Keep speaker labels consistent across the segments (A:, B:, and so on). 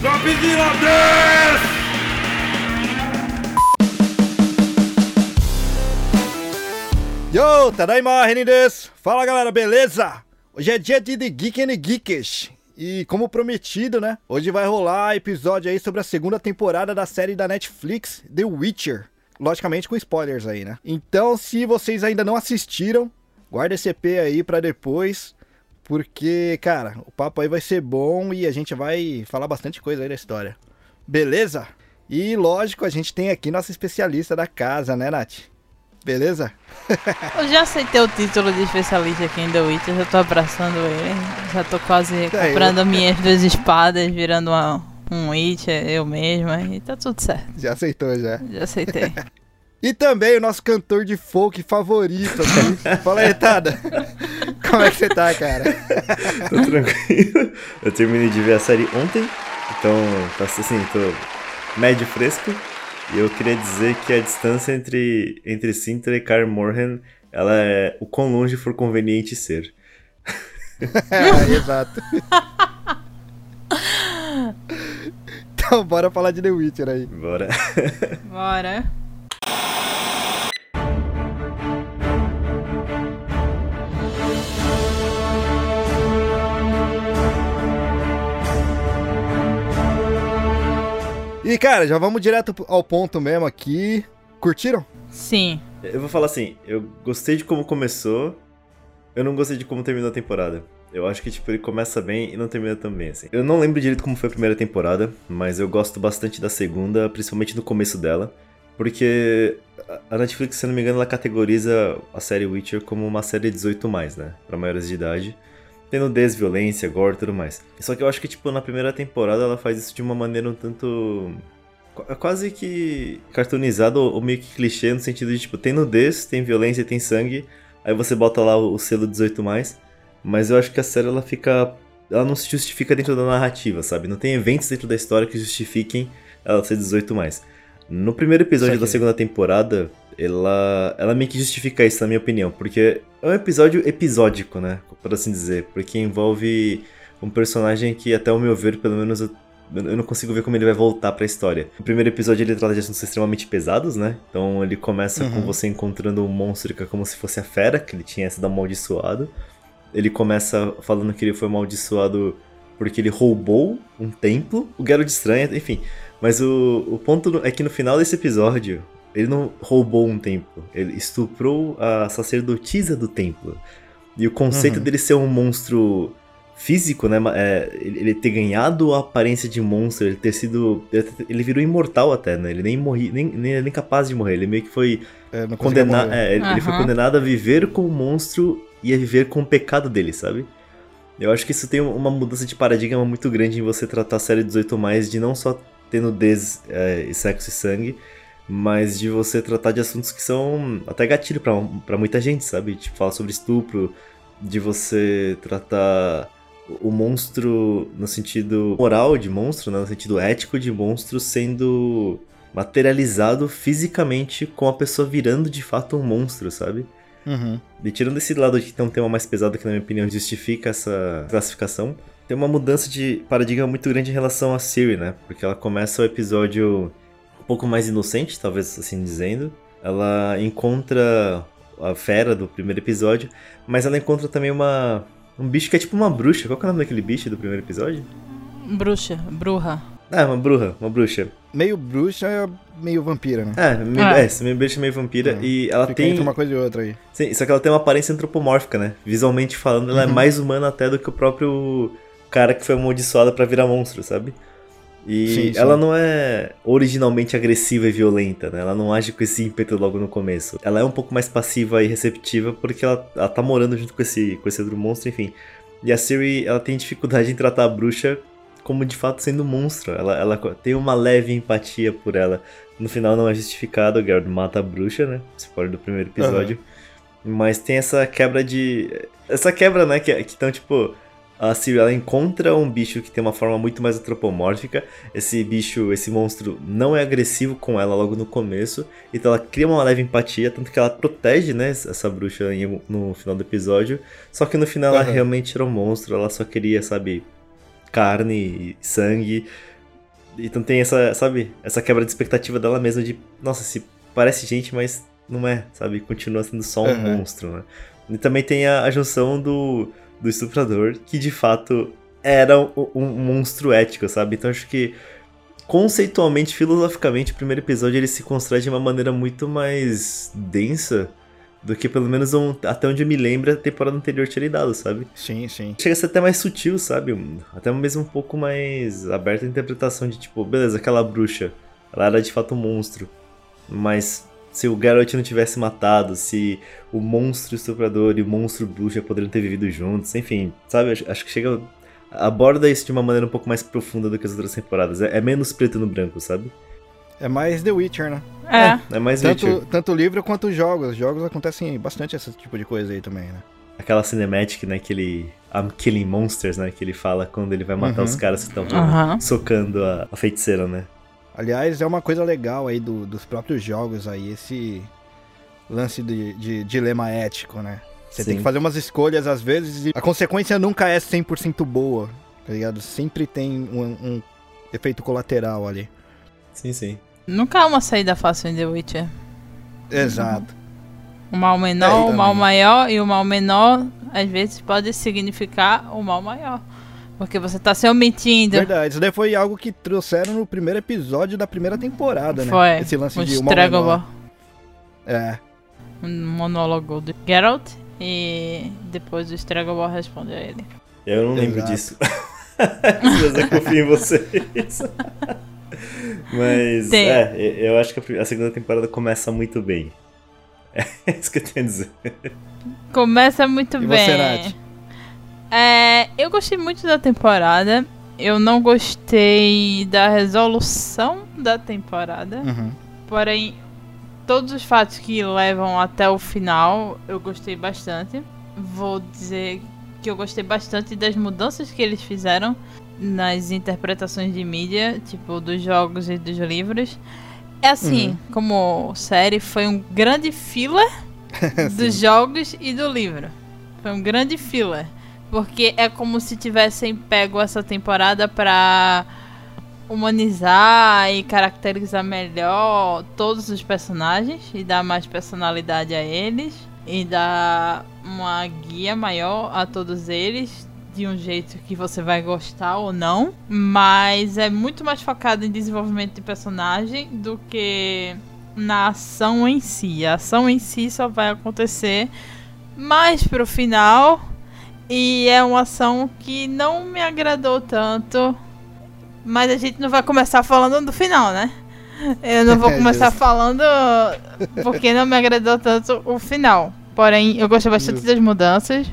A: Godzilla Death!
B: Yo, Tadaima, Renin desu. Fala galera, beleza? Hoje é dia de The Geek and Geekish. E como prometido, né? Hoje vai rolar episódio aí sobre a segunda temporada da série da Netflix, The Witcher. Logicamente com spoilers aí, né? Então, se vocês ainda não assistiram, guarda esse EP aí pra depois. Porque, cara, o papo aí vai ser bom e a gente vai falar bastante coisa aí da história. Beleza? E lógico, a gente tem aqui nossa especialista da casa, né, Nath? Beleza?
C: Eu já aceitei o título de especialista aqui em The Witcher, já tô abraçando ele. Já tô quase
B: Tá
C: comprando minhas duas espadas, virando uma, um Witcher, eu mesma, e tá tudo certo.
B: Já aceitou já.
C: Já aceitei.
B: E também o nosso cantor de folk favorito aqui. Fala aí, Tada. Como é que você tá, cara?
D: Tô tranquilo. Eu terminei de ver a série ontem, então tá assim, tô médio fresco. E eu queria dizer que a distância entre, entre Sintra e Kaer Morhen, ela é o quão longe for conveniente ser.
B: É, exato. Então, bora falar de The Witcher aí.
D: Bora.
C: Bora.
B: E, cara, já vamos direto ao ponto mesmo aqui. Curtiram?
C: Sim.
D: Eu vou falar assim, eu gostei de como começou, eu não gostei de como terminou a temporada. Eu acho que, tipo, ele começa bem e não termina tão bem, assim. Eu não lembro direito como foi a primeira temporada, mas eu gosto bastante da segunda, principalmente no começo dela. Porque a Netflix, se eu não me engano, ela categoriza a série Witcher como uma série 18+, né? Pra maiores de idade. Tem nudez, violência, gore e tudo mais. Só que eu acho que, tipo, na primeira temporada ela faz isso de uma maneira um tanto... qu- Quase que cartoonizado ou meio que clichê no sentido de, tipo, tem nudez, tem violência, tem sangue, aí você bota lá o selo 18+, mas eu acho que a série ela fica... Ela não se justifica dentro da narrativa, sabe? Não tem eventos dentro da história que justifiquem ela ser 18+. No primeiro episódio da segunda temporada, ela, ela meio que justifica isso, na minha opinião, porque é um episódio episódico, né? Por assim dizer, porque envolve um personagem que, até o meu ver, pelo menos eu, eu não consigo ver como ele vai voltar pra história. No primeiro episódio ele trata de assuntos extremamente pesados, né? Então ele começa com
B: Uhum.
D: você encontrando um monstro que é como se fosse a fera, que ele tinha sido amaldiçoado. Ele começa falando que ele foi amaldiçoado porque ele roubou um templo, o Geralt estranha, enfim. Mas o, o ponto é que no final desse episódio, ele não roubou um templo, ele estuprou a sacerdotisa do templo. E o conceito
B: Uhum.
D: dele ser um monstro físico, né? é, ele, ter ganhado a aparência de monstro, ele ter sido. Ele, virou imortal até, né? Ele nem morri, nem, nem, nem capaz de morrer. Ele meio que foi
B: É,
D: condenado. É, ele, ele foi condenado a viver com o monstro e a viver com o pecado dele, sabe? Eu acho que isso tem uma mudança de paradigma muito grande em você tratar a série 18 mais de não só ter nudez é, e sexo e sangue, mas de você tratar de assuntos que são até gatilho pra, pra muita gente, sabe? Tipo, falar sobre estupro, de você tratar o monstro no sentido moral de monstro, né? no sentido ético de monstro sendo materializado fisicamente com a pessoa virando de fato um monstro, sabe?
B: Uhum.
D: E tirando esse lado de que tem um tema mais pesado que, na minha opinião, justifica essa classificação, tem uma mudança de paradigma muito grande em relação a Siri, né? Porque ela começa o episódio pouco mais inocente, talvez assim dizendo. Ela encontra a fera do primeiro episódio, mas ela encontra também uma. Um bicho que é tipo uma bruxa. Qual que é o nome daquele bicho do primeiro episódio?
C: Bruxa, bruxa.
D: Ah, uma bruxa, uma bruxa.
B: Meio bruxa, meio vampira, né?
D: É, meio,
C: Ah.
D: é, essa meio bruxa meio vampira.
B: É.
D: E ela
B: Fica
D: tem.
B: entre uma coisa e outra aí.
D: Sim, só que ela tem uma aparência antropomórfica, né? Visualmente falando, ela é
B: Uhum.
D: mais humana até do que o próprio cara que foi amaldiçoado pra virar monstro, sabe? E
B: Sim, sim.
D: ela não é originalmente agressiva e violenta, né? Ela não age com esse ímpeto logo no começo. Ela é um pouco mais passiva e receptiva porque ela, ela tá morando junto com esse, com esse outro monstro, enfim. E a Siri, ela tem dificuldade em tratar a bruxa como de fato sendo um monstro. Ela, ela tem uma leve empatia por ela. No final não é justificado, o Geralt mata a bruxa, né? Spoiler do primeiro episódio. Mas tem essa quebra de. Essa quebra, né? Que, que então, tipo. A Siri ela encontra um bicho que tem uma forma muito mais antropomórfica. Esse bicho, esse monstro, não é agressivo com ela logo no começo. Então ela cria uma leve empatia, tanto que ela protege, né, essa bruxa no final do episódio. Só que no final ela
B: Aham.
D: realmente era um monstro, ela só queria, sabe, carne e sangue. Então tem essa, sabe, essa quebra de expectativa dela mesma de, nossa, se parece gente, mas não é, sabe? Continua sendo só um
B: Uhum.
D: monstro, né? E também tem a, a junção do, do estuprador, que de fato era um, um monstro ético, sabe? Então acho que conceitualmente, filosoficamente, o primeiro episódio ele se constrói de uma maneira muito mais densa do que pelo menos um- até onde eu me lembro a temporada anterior tinha lidado, sabe?
B: Sim, sim.
D: Chega a ser até mais sutil, sabe? Até mesmo um pouco mais aberta a interpretação de tipo, beleza, aquela bruxa, ela era de fato um monstro, mas se o Geralt não tivesse matado, se o monstro estuprador e o monstro bruxa poderiam ter vivido juntos, enfim, sabe? Acho, que chega. aborda isso de uma maneira um pouco mais profunda do que as outras temporadas. É, é menos preto no branco, sabe?
B: É mais The Witcher, né?
C: É.
D: É mais Witcher.
B: Tanto, tanto o livro quanto os jogos. Os jogos acontecem bastante esse tipo de coisa aí também, né?
D: Aquela cinematic, né? Que ele. I'm killing monsters, né? Que ele fala quando ele vai matar
B: Uhum.
D: os caras que estão
C: Aham.
D: socando a, a feiticeira, né?
B: Aliás, é uma coisa legal aí do- dos próprios jogos aí, esse lance de, de dilema ético, né? Você tem
D: Sim.
B: que fazer umas escolhas às vezes e a consequência nunca é 100% boa, tá ligado? Sempre tem um, um efeito colateral ali.
D: Sim, sim.
C: Nunca há uma saída fácil em The Witcher.
B: Exato.
C: O mal
B: É,
C: menor,
B: e
C: o mal maior e o mal menor às vezes pode significar o mal maior. Porque você tá se omitindo.
B: Verdade, isso daí foi algo que trouxeram no primeiro episódio da primeira temporada, né?
C: Foi.
B: Esse lance de uma
C: Stregobor.
B: É,
C: Um monólogo do Geralt. E depois o Stregobor responde a ele.
D: Eu não lembro
B: Exato.
D: disso. Mas eu confio em vocês. Mas,
C: Tem.
D: é, eu acho que a segunda temporada começa muito bem. É isso que eu tenho a dizer.
C: Começa muito
B: E
C: bem.
B: você, Nath?
C: É, eu gostei muito da temporada. Eu não gostei da resolução da temporada.
B: uhum.
C: Porém, todos os fatos que levam até o final, eu gostei bastante. Vou dizer que eu gostei bastante das mudanças que eles fizeram nas interpretações de mídia, tipo dos jogos e dos livros. É assim,
B: Uhum.
C: como série, foi um grande filler dos jogos e do livro. Foi um grande filler. Porque é como se tivessem pego essa temporada pra humanizar e caracterizar melhor todos os personagens e dar mais personalidade a eles e dar uma guia maior a todos eles de um jeito que você vai gostar ou não, mas é muito mais focado em desenvolvimento de personagem do que na ação em si. A ação em si só vai acontecer mais pro final e é uma ação que não me agradou tanto. Mas a gente não vai começar falando do final, né? Eu não vou
B: É,
C: começar falando porque não me agradou tanto o final. Porém, eu gostei bastante das mudanças.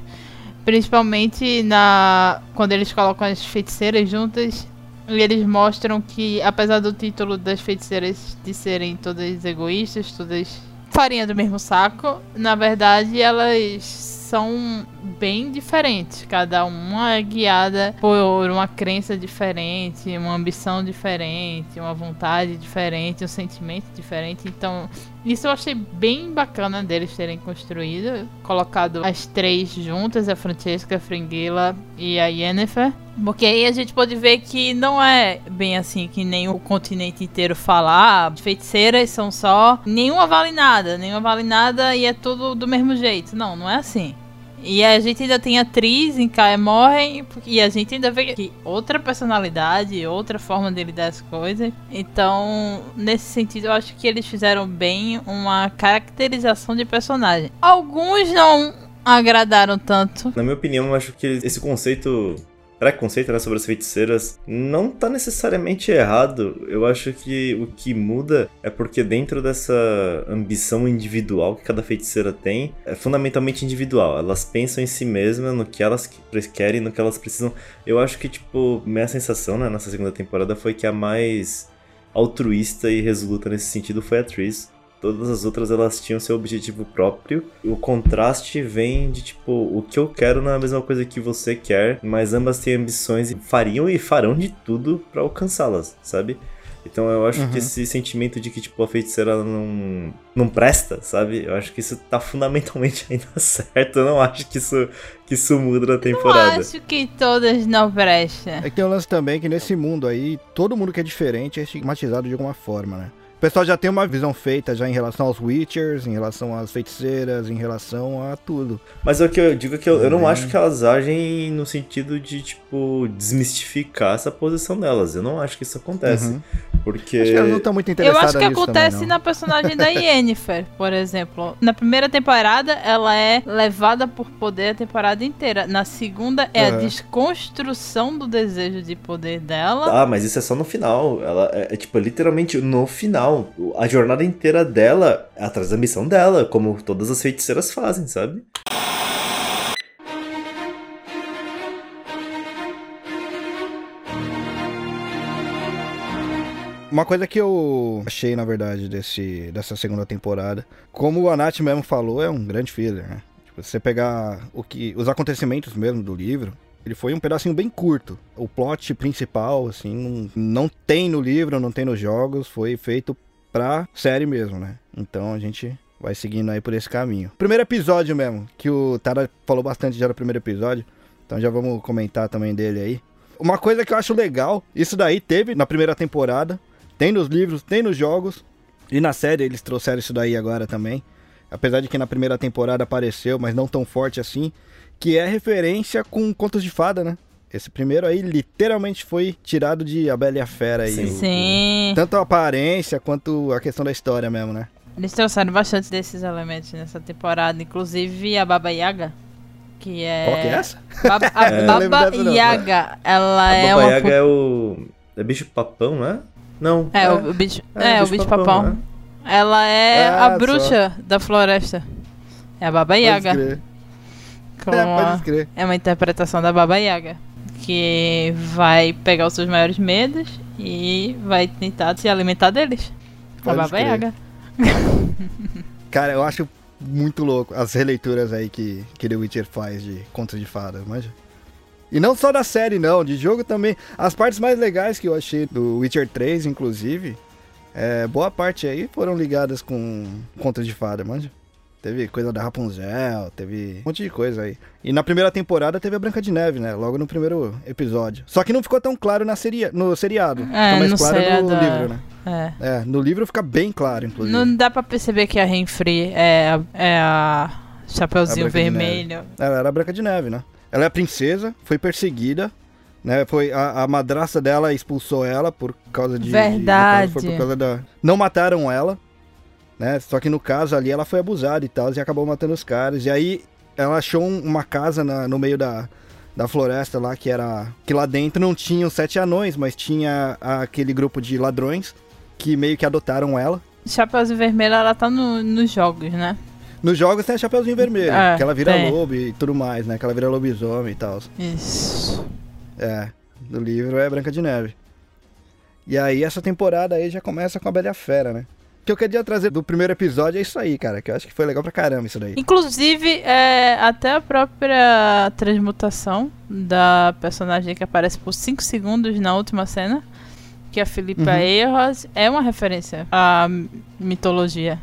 C: Principalmente na quando eles colocam as feiticeiras juntas. E eles mostram que, apesar do título das feiticeiras de serem todas egoístas, todas farinha do mesmo saco, na verdade elas são bem diferentes. Cada uma é guiada por uma crença diferente, uma ambição diferente, uma vontade diferente, um sentimento diferente. Então, isso eu achei bem bacana deles terem construído, colocado as três juntas, a Francesca, a Fringilla e a Yennefer. Porque aí a gente pode ver que não é bem assim que nem o continente inteiro fala. Ah, feiticeiras são só. Nenhuma vale nada, nenhuma vale nada e é tudo do mesmo jeito. Não, não é assim. E a gente ainda tem atriz em Caia Morrem e a gente ainda vê que outra personalidade, outra forma de lidar as coisas. Então, nesse sentido, eu acho que eles fizeram bem uma caracterização de personagem. Alguns não agradaram tanto.
D: Na minha opinião, eu acho que esse conceito, preconceito né, sobre as feiticeiras, não tá necessariamente errado. Eu acho que o que muda é porque dentro dessa ambição individual que cada feiticeira tem, é fundamentalmente individual. Elas pensam em si mesmas, no que elas querem, no que elas precisam. Eu acho que, tipo, minha sensação né, nessa segunda temporada foi que a mais altruísta e resoluta nesse sentido foi a Tris. Todas as outras elas tinham seu objetivo próprio. O contraste vem de tipo, o que eu quero não é a mesma coisa que você quer, mas ambas têm ambições e fariam e farão de tudo pra alcançá-las, sabe? Então eu acho
B: Uhum.
D: que esse sentimento de que, tipo, a feiticeira não, não presta, sabe? Eu acho que isso tá fundamentalmente ainda certo. Eu não acho que isso, que isso muda na
C: Eu
D: temporada.
C: acho que todas não prestam.
B: É que tem um lance também que nesse mundo aí, todo mundo que é diferente é estigmatizado de alguma forma, né? O pessoal já tem uma visão feita já em relação aos Witchers, em relação às feiticeiras, em relação a tudo.
D: Mas o que eu digo é que eu, eu não
B: Uhum.
D: acho que elas agem no sentido de, tipo, desmistificar essa posição delas. Eu não acho que isso acontece.
B: Uhum.
D: Porque.
B: Acho que elas não estão muito
C: Eu
B: interessadas
C: acho que acontece
B: também,
C: na personagem da Yennefer, por exemplo. Na primeira temporada, ela é levada por poder a temporada inteira. Na segunda, é a
B: Aham.
C: desconstrução do desejo de poder dela.
D: Ah, mas isso é só no final. Ela é, é, tipo literalmente no final. A jornada inteira dela é atrás da missão dela, como todas as feiticeiras fazem, sabe?
B: Uma coisa que eu achei, na verdade, desse, dessa segunda temporada, como a Nath mesmo falou, é um grande filler, né? Tipo, você pegar o que, os acontecimentos mesmo do livro, ele foi um pedacinho bem curto. O plot principal, assim, não, não tem no livro, não tem nos jogos, foi feito pra série mesmo, né? Então a gente vai seguindo aí por esse caminho. Primeiro episódio mesmo, que o Tara falou bastante já no primeiro episódio, então já vamos comentar também dele aí. Uma coisa que eu acho legal, isso daí teve na primeira temporada, tem nos livros, tem nos jogos. E na série eles trouxeram isso daí agora também. Apesar de que na primeira temporada apareceu, mas não tão forte assim. Que é referência com contos de fada, né? Esse primeiro aí literalmente foi tirado de A Bela e a Fera aí.
D: Sim.
B: o-
C: Sim.
B: Tanto a aparência quanto a questão da história mesmo, né?
C: Eles trouxeram bastante desses elementos nessa temporada, inclusive a Baba Yaga, que é.
B: Qual que é essa?
C: Baba, a
D: É.
C: Baba. Yaga, ela
D: A
C: é
D: Baba
C: uma.
D: Yaga é o. É bicho papão, né? Não.
C: É, o bicho. É, o bicho papão.
D: né?
C: Ela é
B: Ah,
C: a
B: só.
C: bruxa da floresta. É a Baba Yaga.
B: É,
C: a-
B: pode crer.
C: É uma interpretação da Baba Yaga. Que vai pegar os seus maiores medos e vai tentar se alimentar deles. A
B: Pode
C: Baba
B: crer.
C: Yaga.
B: Cara, eu acho muito louco as releituras aí que, que The Witcher faz de contos de fadas, manja? E não só da série, não, de jogo também. As partes mais legais que eu achei do Witcher 3, inclusive, é, boa parte aí foram ligadas com contos de fada, manja? Teve coisa da Rapunzel, teve um monte de coisa aí. E na primeira temporada teve a Branca de Neve, né? Logo no primeiro episódio. Só que não ficou tão claro na seria, no seriado.
C: É,
B: Fica mais
C: no
B: claro
C: seriado,
B: no
C: é.
B: livro, né?
C: É.
B: É, no livro fica bem claro, inclusive.
C: Não dá pra perceber que a Renfrey é a, é a Chapeuzinho
B: de
C: Vermelho.
B: Ela era a Branca de Neve, né? Ela é a princesa, foi perseguida, né? Foi a, a madraça dela expulsou ela por causa de. de-
C: Verdade.
B: caso, foi por causa da. Não mataram ela, né? Só que no caso ali ela foi abusada e tal, e acabou matando os caras. E aí ela achou um- uma casa na- no meio da, da floresta lá que era. Que lá dentro não tinham sete anões, mas tinha aquele grupo de ladrões que meio que adotaram ela.
C: Chapeuzinho Vermelho, ela tá no- nos jogos, né?
B: Nos jogos tem a Chapeuzinho Vermelho,
C: É,
B: que ela vira
C: tem.
B: lobo e tudo mais, né? Que ela vira lobisomem e tal.
C: Isso.
B: É, do livro é Branca de Neve. E aí essa temporada aí já começa com a Bela Fera, né? O que eu queria trazer do primeiro episódio é isso aí, cara, que eu acho que foi legal pra caramba isso daí.
C: Inclusive, é, até a própria transmutação da personagem que aparece por 5 segundos na última cena, que é a Filipa
B: Uhum.
C: Eirros, é uma referência à mitologia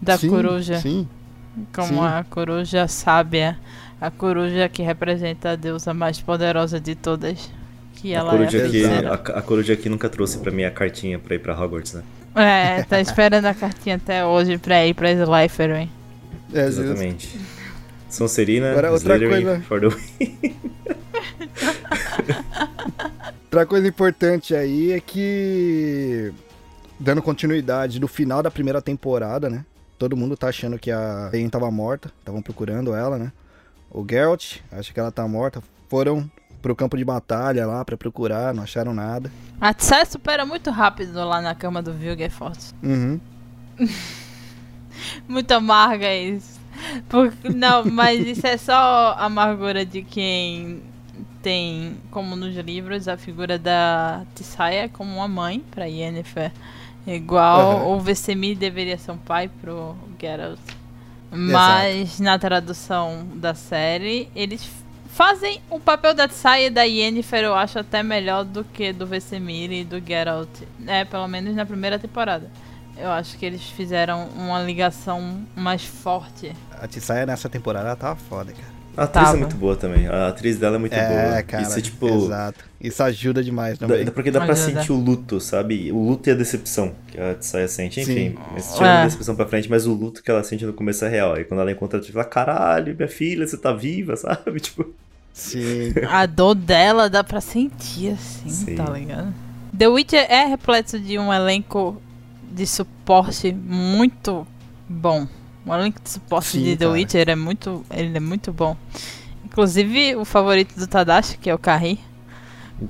C: da
B: Sim,
C: coruja.
B: Sim,
C: Como
B: sim.
C: a coruja sábia, a coruja que representa a deusa mais poderosa de todas. Que
D: A
C: ela
D: coruja,
C: é a
D: aqui,
C: feiticeira.
D: a, a coruja aqui nunca trouxe pra mim a cartinha pra ir pra Hogwarts, né?
C: É, tá esperando a cartinha até hoje pra ir pra Slytherin.
B: é.
D: Exatamente. Sonserina,
B: Agora, outra
D: Slytherin,
B: coisa-
D: for the win.
B: Outra coisa importante aí é que, dando continuidade do final da primeira temporada, né? Todo mundo tá achando que a Yen tava morta, estavam procurando ela, né? O Geralt, acha que ela tá morta, foram pro campo de batalha lá pra procurar, não acharam nada.
C: A Tsai supera muito rápido lá na cama do Vilgefortz.
B: Uhum.
C: Muito amarga isso. Porque, não, mas isso é só a amargura de quem tem, como nos livros, a figura da Tissaia como uma mãe pra Yennefer. Igual
B: Aham.
C: o Vesemir deveria ser um pai pro Geralt. Mas na tradução da série, eles Fazem o papel da Tsai e da Yennefer, eu acho até melhor do que do Vesemir e do Geralt. É, pelo menos na primeira temporada. Eu acho que eles fizeram uma ligação mais forte.
B: A Tissaia nessa temporada ela tava foda, cara.
D: A atriz
C: Tava.
D: é muito boa também. A atriz dela é muito
B: é,
D: boa.
B: cara.
D: Isso é tipo.
B: Exato. Isso ajuda demais também.
D: Dá, porque dá pra
C: Ajuda.
D: sentir o luto, sabe? O luto e a decepção que a Tsaya sente. Enfim, tirando a
C: É.
D: decepção pra frente, mas o luto que ela sente no começo é real. E quando ela encontra, ela fala, caralho, minha filha, você tá viva, sabe? Tipo.
B: Sim.
C: A dor dela dá pra sentir, assim,
D: Sim.
C: tá ligado? The Witcher é repleto de um elenco de suporte muito bom. O elenco de suporte
B: Sim,
C: de The
B: cara.
C: Witcher é muito, ele é muito bom. Inclusive o favorito do Tadashi, que é o Carri.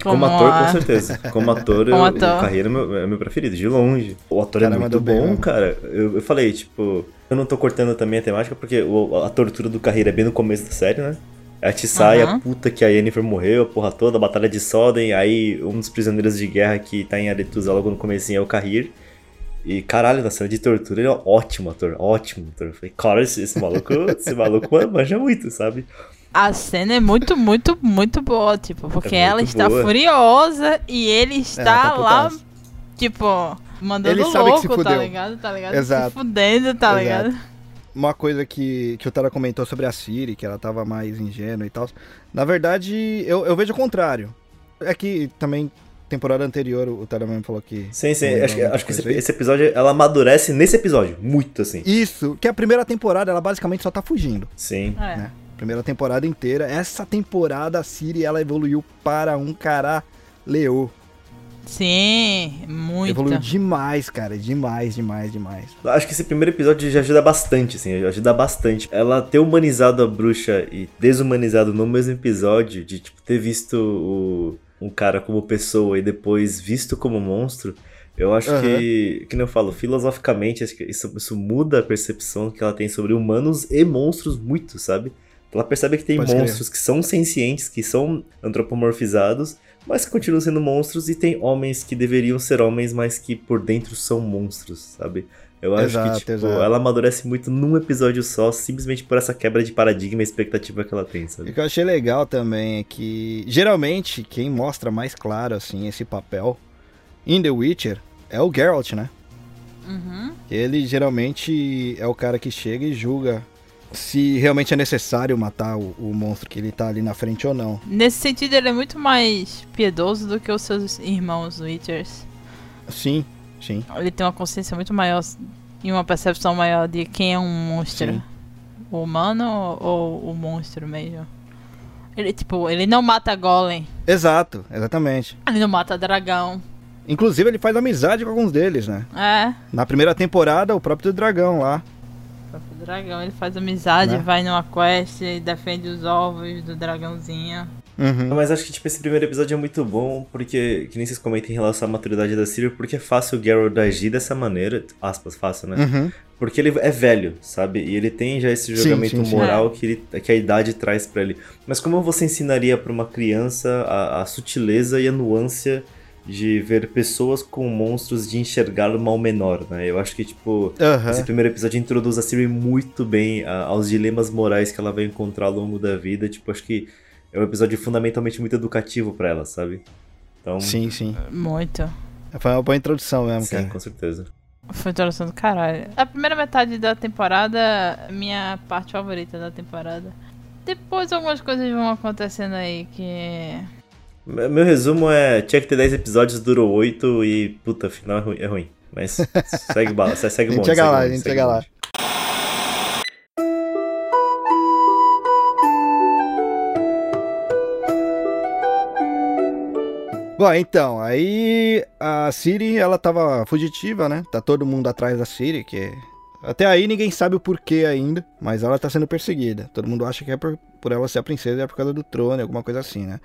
D: Como,
C: Como
D: ator,
C: a-
D: com certeza. Como ator,
C: Como
D: eu-
C: ator.
D: o Carreira é meu, é meu preferido, de longe. O ator
B: Cara,
D: é muito
B: mandou bem
D: bom,
B: mesmo.
D: cara. Eu, eu falei, tipo, eu não tô cortando também a temática, porque o- a tortura do Carreira é bem no começo da série, né? A Tissaia,
C: Aham.
D: a puta que a Yennefer morreu, a porra toda, a batalha de Soden, aí um dos prisioneiros de guerra que tá em Aretusa logo no comecinho é o Carrir. E caralho, na cena de tortura ele é um ótimo ator, ótimo ator. Eu falei, cara, esse, esse maluco, esse maluco manja muito, sabe?
C: A cena é muito, muito, muito boa, tipo, porque
D: É
C: ela está
D: boa.
C: furiosa e ele está
B: tá
C: lá,
B: putaço.
C: tipo, mandando
B: Ele sabe que se
C: louco, tá ligado? Tá ligado?
B: Exato.
C: Se fudendo, tá
B: Exato.
C: ligado?
B: Uma coisa que, que o Tara comentou sobre a Siri, que ela tava mais ingênua e tal. Na verdade, eu, eu vejo o contrário. É que também, temporada anterior, o Tara mesmo falou que.
D: Sim, sim, acho, que- acho que esse, esse episódio, ela amadurece nesse episódio, muito assim.
B: Isso, que a primeira temporada ela basicamente só tá fugindo.
D: Sim.
C: É.
B: né? Primeira temporada inteira. Essa temporada a Siri ela evoluiu para um cara leô.
C: Sim, muito.
B: Evoluiu demais, cara. Demais, demais, demais.
D: Acho que esse primeiro episódio já ajuda bastante, assim, ajuda bastante. Ela ter humanizado a bruxa e desumanizado no mesmo episódio, de tipo, ter visto o, um cara como pessoa e depois visto como monstro, eu acho
B: Aham.
D: que, que nem eu falo, filosoficamente, acho que isso, isso muda a percepção que ela tem sobre humanos e monstros muito, sabe? Ela percebe que tem
B: Pode crer.
D: monstros que são sencientes, que são antropomorfizados, mas que continuam sendo monstros, e tem homens que deveriam ser homens, mas que por dentro são monstros, sabe? Eu acho
B: Exato,
D: que, tipo,
B: exato.
D: ela amadurece muito num episódio só, simplesmente por essa quebra de paradigma e expectativa que ela tem,
B: O
D: sabe?
B: que eu achei legal também é que, geralmente, quem mostra mais claro, assim, esse papel em The Witcher é o Geralt, né?
C: Uhum.
B: Ele geralmente é o cara que chega e julga se realmente é necessário matar o, o monstro que ele tá ali na frente ou não.
C: Nesse sentido, ele é muito mais piedoso do que os seus irmãos Witchers.
B: Sim, sim.
C: Ele tem uma consciência muito maior e uma percepção maior de quem é um monstro.
B: Sim.
C: O humano ou o monstro mesmo. Ele, tipo, ele não mata golem.
B: Exato, exatamente.
C: Ele não mata dragão.
B: Inclusive, ele faz amizade com alguns deles, né?
C: É,
B: Na primeira temporada, o próprio dragão lá.
C: O próprio dragão. Ele faz amizade,
B: Né?
C: vai numa quest, e defende os ovos do dragãozinho.
B: Uhum.
D: Mas acho que, tipo, esse primeiro episódio é muito bom, porque, que nem vocês comentam em relação à maturidade da Ciri, porque é fácil o Geralt agir dessa maneira, aspas, fácil, né?
B: Uhum.
D: Porque ele é velho, sabe? E ele tem já esse
B: Sim,
D: julgamento
B: sim, sim.
D: moral que, ele- que a idade traz pra ele. Mas como você ensinaria pra uma criança a, a sutileza e a nuance de ver pessoas com monstros, de enxergar o mal menor, né? Eu acho que, tipo, esse primeiro episódio introduz a Siri muito bem a- aos dilemas morais que ela vai encontrar ao longo da vida. Tipo, acho que é um episódio fundamentalmente muito educativo pra ela, sabe? Então,
B: Sim, sim.
C: Muito.
B: Foi uma boa introdução mesmo,
D: sim,
B: cara.
D: com certeza.
C: Foi introdução do caralho. A primeira metade da temporada é minha parte favorita da temporada. Depois algumas coisas vão acontecendo aí que.
D: Me- Meu resumo é: tinha que ter 10 episódios, durou 8 e, puta, final é ruim. É ruim. Mas segue bala, segue
B: A gente
D: bom.
B: chega
D: segue
B: lá,
D: bom,
B: a gente chega
D: bom.
B: lá. Bom, então, aí a Siri, ela tava fugitiva, né? Tá todo mundo atrás da Siri, que até aí ninguém sabe o porquê ainda, mas ela tá sendo perseguida. Todo mundo acha que é por, por ela ser a princesa, é por causa do trono, alguma coisa assim, né?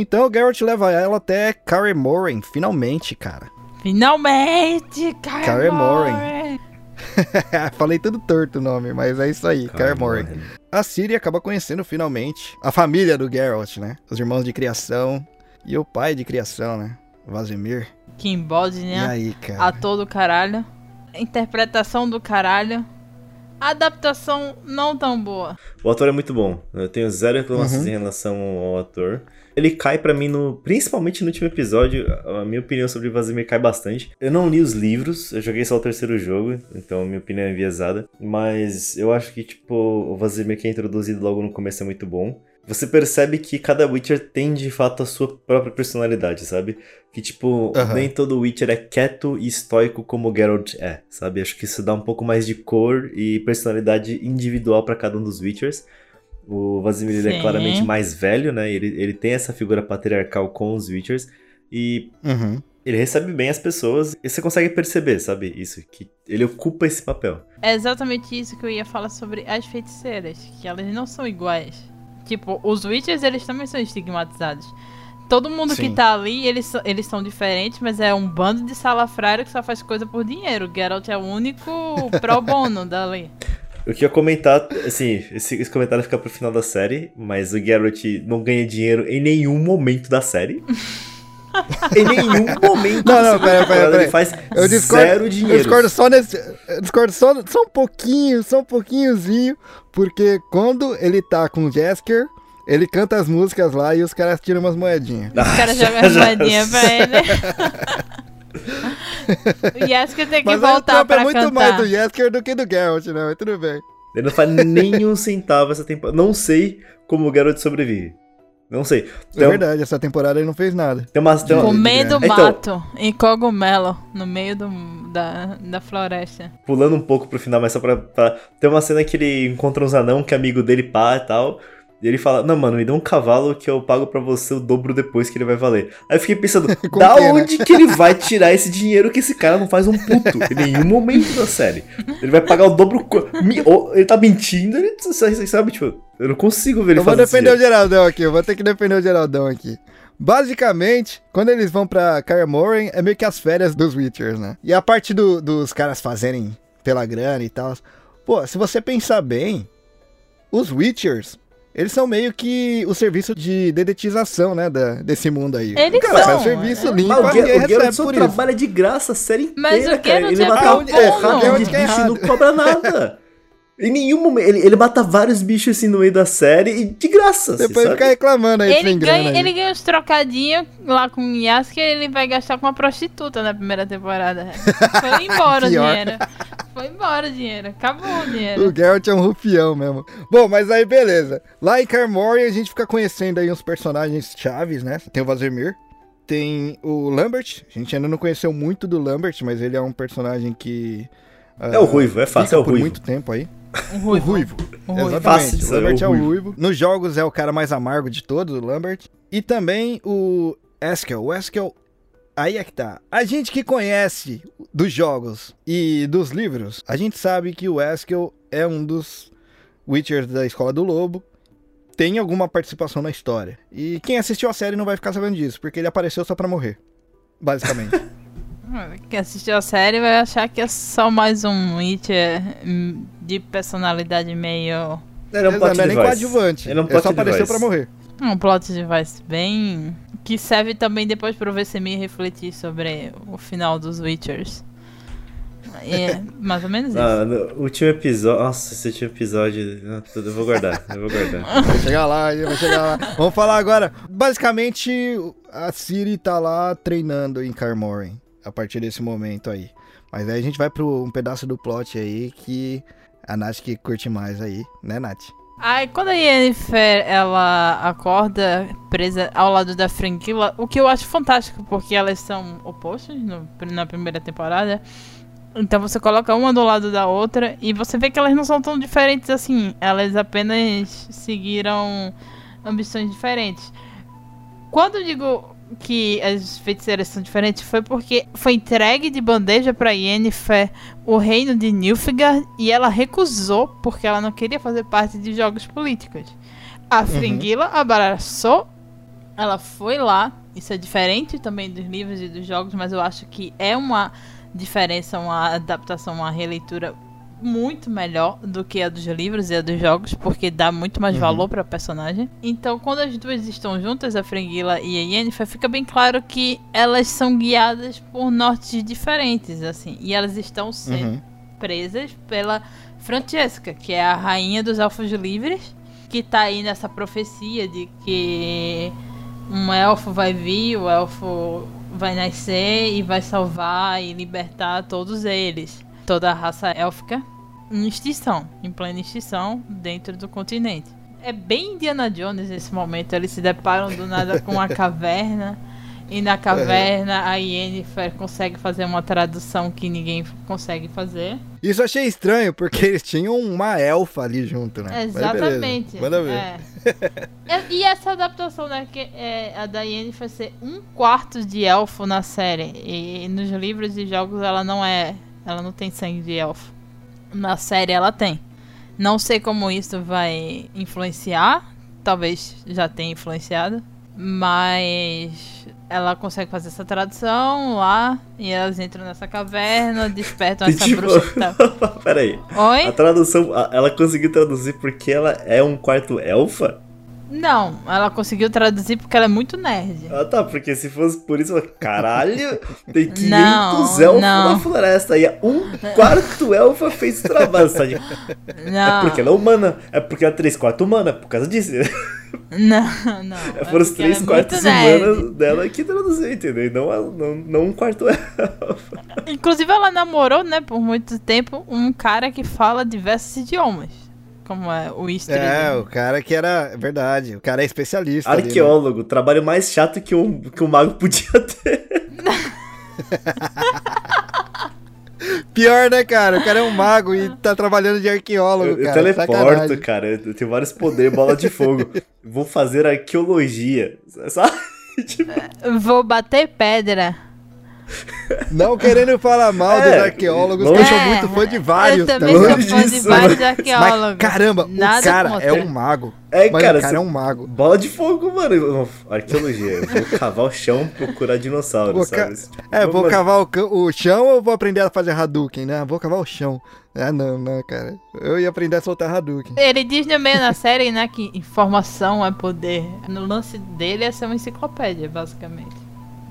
B: Então o Geralt leva ela até Kaer Morhen, finalmente, cara.
C: Finalmente!
B: Morhen. Falei tudo torto o nome, mas é isso aí, Kaer Morhen. A Ciri acaba conhecendo finalmente a família do Geralt, né? Os irmãos de criação e o pai de criação, né? Vazimir.
C: Kim Bodnia.
B: E aí, cara?
C: Ator do caralho. Interpretação do caralho. Adaptação não tão boa.
D: O ator é muito bom. Eu tenho zero reclamações
B: Uhum.
D: em relação ao ator. Ele cai pra mim no. Principalmente no último episódio. A minha opinião sobre Vazimir cai bastante. Eu não li os livros, eu joguei só o terceiro jogo, então minha opinião é enviesada. Mas eu acho que, tipo, o Vazimir que é introduzido logo no começo é muito bom. Você percebe que cada Witcher tem de fato a sua própria personalidade, sabe? Que, tipo,
B: Aham.
D: nem todo Witcher é quieto e estoico como o Geralt é, sabe? Acho que isso dá um pouco mais de cor e personalidade individual pra cada um dos Witchers. O Vazimir ele é claramente mais velho, né? Ele, ele tem essa figura patriarcal com os Witchers. E
B: Uhum.
D: ele recebe bem as pessoas. E você consegue perceber, sabe? Isso, que ele ocupa esse papel.
C: É exatamente isso que eu ia falar sobre as feiticeiras, que elas não são iguais. Tipo, os Witchers, eles também são estigmatizados. Todo mundo
B: Sim.
C: que tá ali, eles, são- eles são diferentes, mas é um bando de salafrário que só faz coisa por dinheiro. O Geralt é o único pro bono dali.
D: O que eu ia comentar, assim, esse, esse comentário fica pro final da série, mas o Geralt não ganha dinheiro em nenhum momento da série. em nenhum momento
B: Não, não, pera, pera, pera.
D: ele faz
B: Eu discordo,
D: zero dinheiro.
B: eu discordo só nesse. Eu discordo só, só um pouquinho, só um pouquinhozinho, porque quando ele tá com o Jasker, ele canta as músicas lá e os caras tiram umas moedinhas.
C: Os caras
D: já-
C: jogam as moedinhas pra ele. o tem que
B: Mas
C: voltar
B: trampo
C: pra
B: é muito
C: cantar.
B: mais do Jasker do que do Geralt, né? Mas tudo bem.
D: Ele não faz nenhum centavo essa temporada. Não sei como o Geralt sobrevive. Não sei.
B: É
D: Tem,
B: verdade, essa temporada ele não fez nada.
D: tem umas. Tem uma-
C: Comendo
D: Então-
C: mato em cogumelo no meio do, da, da floresta.
D: pulando um pouco pro final, mas só pra, pra. Tem uma cena que ele encontra uns anão que é amigo dele, pá e tal. E ele fala: Não, mano, me dá um cavalo que eu pago pra você o dobro depois que ele vai valer. Aí eu fiquei pensando: da onde que ele vai tirar esse dinheiro que esse cara não faz um puto em nenhum momento da série? Ele vai pagar o dobro. ele tá mentindo, ele sabe, tipo, eu não consigo ver ele
B: Eu vou
D: fazer desse
B: defender o. Geraldão aqui, eu vou ter que defender o Geraldão aqui. Basicamente, quando eles vão pra Kaer Morhen, é meio que as férias dos Witchers, né? E a parte do- dos caras fazerem pela grana e tal. Pô, se você pensar bem, os Witchers, eles são meio que o serviço de dedetização, né? Da, desse mundo aí.
C: Eles
B: o cara
C: são,
B: faz serviço
C: é.
B: limpo,
D: Mas o,
B: ninguém
D: Ge- o Geralt
B: recebe
D: só
B: por isso.
D: trabalha de graça a série inteira,
C: Mas o
D: cara. Ele
C: é
D: mata
B: Geralt que é
D: bicho e não cobra nada. Em nenhum momento. Ele, ele mata vários bichos assim no meio da série e de graça. assim,
B: Depois
D: sabe?
B: fica reclamando aí
C: Ele ganha,
B: aí.
C: ele ganha uns trocadinhos lá com o Yasker ele vai gastar com uma prostituta na primeira temporada. Foi embora o dinheiro. Foi embora o dinheiro. Acabou o dinheiro.
B: O Geralt é um rufião mesmo. Bom, mas aí beleza. Lá em Carmore a gente fica conhecendo aí uns personagens chaves, né? Tem o Vazimir, tem o Lambert. A gente ainda não conheceu muito do Lambert, mas ele é um personagem que... ah,
D: É o ruivo, é fácil, é o
B: por
D: ruivo.
B: muito tempo aí.
C: Um
B: O
C: ruivo.
B: Ruivo.
C: Um ruivo.
B: Exatamente. O Lambert
D: o
B: é o
D: ruivo.
B: Ruivo. Nos jogos é o cara mais amargo de todos, o Lambert. E também o Eskel. O Eskel... Aí é que tá. A gente que conhece dos jogos e dos livros, a gente sabe que o Eskel é um dos Witchers da Escola do Lobo. Tem alguma participação na história. E quem assistiu a série não vai ficar sabendo disso, porque ele apareceu só pra morrer. Basicamente.
C: Quem assistiu a série vai achar que é só mais um Witcher hum, de personalidade meio.
D: Ele é um plot
B: não é nem
D: device.
B: coadjuvante.
D: Ele é um
B: Ele
D: plot
B: só apareceu
D: device.
B: pra morrer.
C: Um plot device bem. que serve também depois pro VCMI refletir sobre o final dos Witchers. É mais ou menos isso.
D: Ah, no último episódio. Nossa, esse último episódio. ah, tudo- Eu vou guardar, eu vou guardar.
B: Vai chegar lá, vai chegar lá. Vamos falar agora. Basicamente, a Siri tá lá treinando em Carmoren. A partir desse momento aí. Mas aí a gente vai pro um pedaço do plot aí que a Nath que curte mais aí, né, Nath?
C: Aí quando a Yennefer ela acorda presa ao lado da Franquila, o que eu acho fantástico, porque elas são opostas no- na primeira temporada. Então você coloca uma do lado da outra e você vê que elas não são tão diferentes assim. Elas apenas seguiram ambições diferentes. Quando eu digo que as feiticeiras são diferentes, foi porque foi entregue de bandeja pra Yennefer o reino de Nilfgaard e ela recusou porque ela não queria fazer parte de jogos políticos. A Fringilla abraçou, ela foi lá. Isso é diferente também dos livros e dos jogos, mas eu acho que é uma diferença, uma adaptação, uma releitura muito melhor do que a dos livros e a dos jogos, porque dá muito mais
B: Uhum.
C: valor pra personagem. Então, quando as duas estão juntas, a Fringilla e a Yennefer, fica bem claro que elas são guiadas por nortes diferentes, assim, e elas estão sendo
B: Uhum.
C: presas pela Francesca, que é a rainha dos elfos livres, que tá aí nessa profecia de que um elfo vai vir, o elfo vai nascer e vai salvar e libertar todos eles, toda a raça élfica em extinção, em plena extinção dentro do continente. É bem Indiana Jones nesse momento, eles se deparam do nada com uma caverna e na caverna a Yennefer consegue fazer uma tradução que ninguém consegue fazer.
B: Isso eu achei estranho, porque eles tinham uma elfa ali junto, né? Beleza,
C: Exatamente.
B: Manda ver.
C: é. E- E essa adaptação, né? Que é, a da Yennefer ser um quarto de elfo na série. E nos livros e jogos ela não é. Ela não tem sangue de elfo. Na série ela tem. Não sei como isso vai influenciar. Talvez já tenha influenciado. Mas ela consegue fazer essa tradução lá. E elas entram nessa caverna, despertam essa
D: Tipo,
C: bruxa que tá.
D: Peraí.
C: Oi?
D: A tradução, ela conseguiu traduzir porque ela é um quarto elfa?
C: Não, ela conseguiu traduzir porque ela é muito nerd.
D: Ah tá, porque se fosse por isso, caralho, tem 500
C: Não,
D: elfos
C: não.
D: na floresta. E um quarto elfa fez esse trabalho, sabe? É
C: Não,
D: porque ela é humana, é porque ela é 3 quartos humana, é por causa disso.
C: não, não.
D: É foram os
C: porque ela
D: 3
C: é
D: quartos
C: nerd.
D: humanos dela que traduziu, entendeu? Não, não, não um quarto elfa.
C: Inclusive, ela namorou, né, por muito tempo, um cara que fala diversos idiomas. Como é o Istrid.
B: É, o cara que era. é Verdade, o cara é especialista. ali, né?
D: Arqueólogo, trabalho mais chato que um, que um mago podia ter.
B: Pior, né, cara? O cara é um mago e tá trabalhando de arqueólogo,
D: Eu, eu
B: cara.
D: teleporto,
B: Sacanagem.
D: cara. Eu tenho vários poderes, bola de fogo. Vou fazer arqueologia. Sabe? Tipo,
C: Vou bater pedra.
B: Não querendo falar mal
D: É,
B: dos arqueólogos, que eu sou
C: É,
B: muito fã de vários,
C: Eu
B: tá
C: também
B: ligado?
C: sou fã de vários arqueólogos.
B: Mas caramba,
C: Nada
B: o cara
C: contra.
B: é um mago.
D: É,
B: mas
D: cara,
B: o cara é um mago.
D: bola de fogo, mano. Arqueologia. Eu vou cavar o chão, procurar dinossauro,
B: Vou
D: sabe?
B: ca- É, vou cavar o, o chão ou vou aprender a fazer Hadouken, né? Vou cavar o chão. Ah, não, não, cara. Eu ia aprender a soltar Hadouken.
C: Ele diz no meio na série, né, que informação é poder. No lance dele é ser uma enciclopédia, basicamente.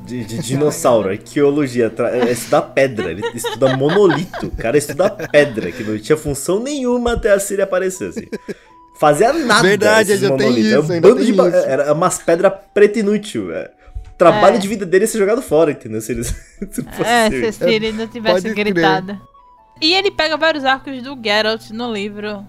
D: De, de dinossauro, arqueologia, tra- é estudar pedra, ele estuda monolito, o cara estuda pedra, que não tinha função nenhuma até a Síria aparecer, assim. Fazia nada.
B: Verdade, tem isso,
D: Era um
B: ainda
D: bando de ba-. Era umas pedras preta inútil. é. Trabalho
C: É.
D: de vida dele é ser jogado fora, entendeu? Se eles. se
C: É, se a Ciri não tivesse
B: Pode crer.
C: gritado. E ele pega vários arcos do Geralt no livro.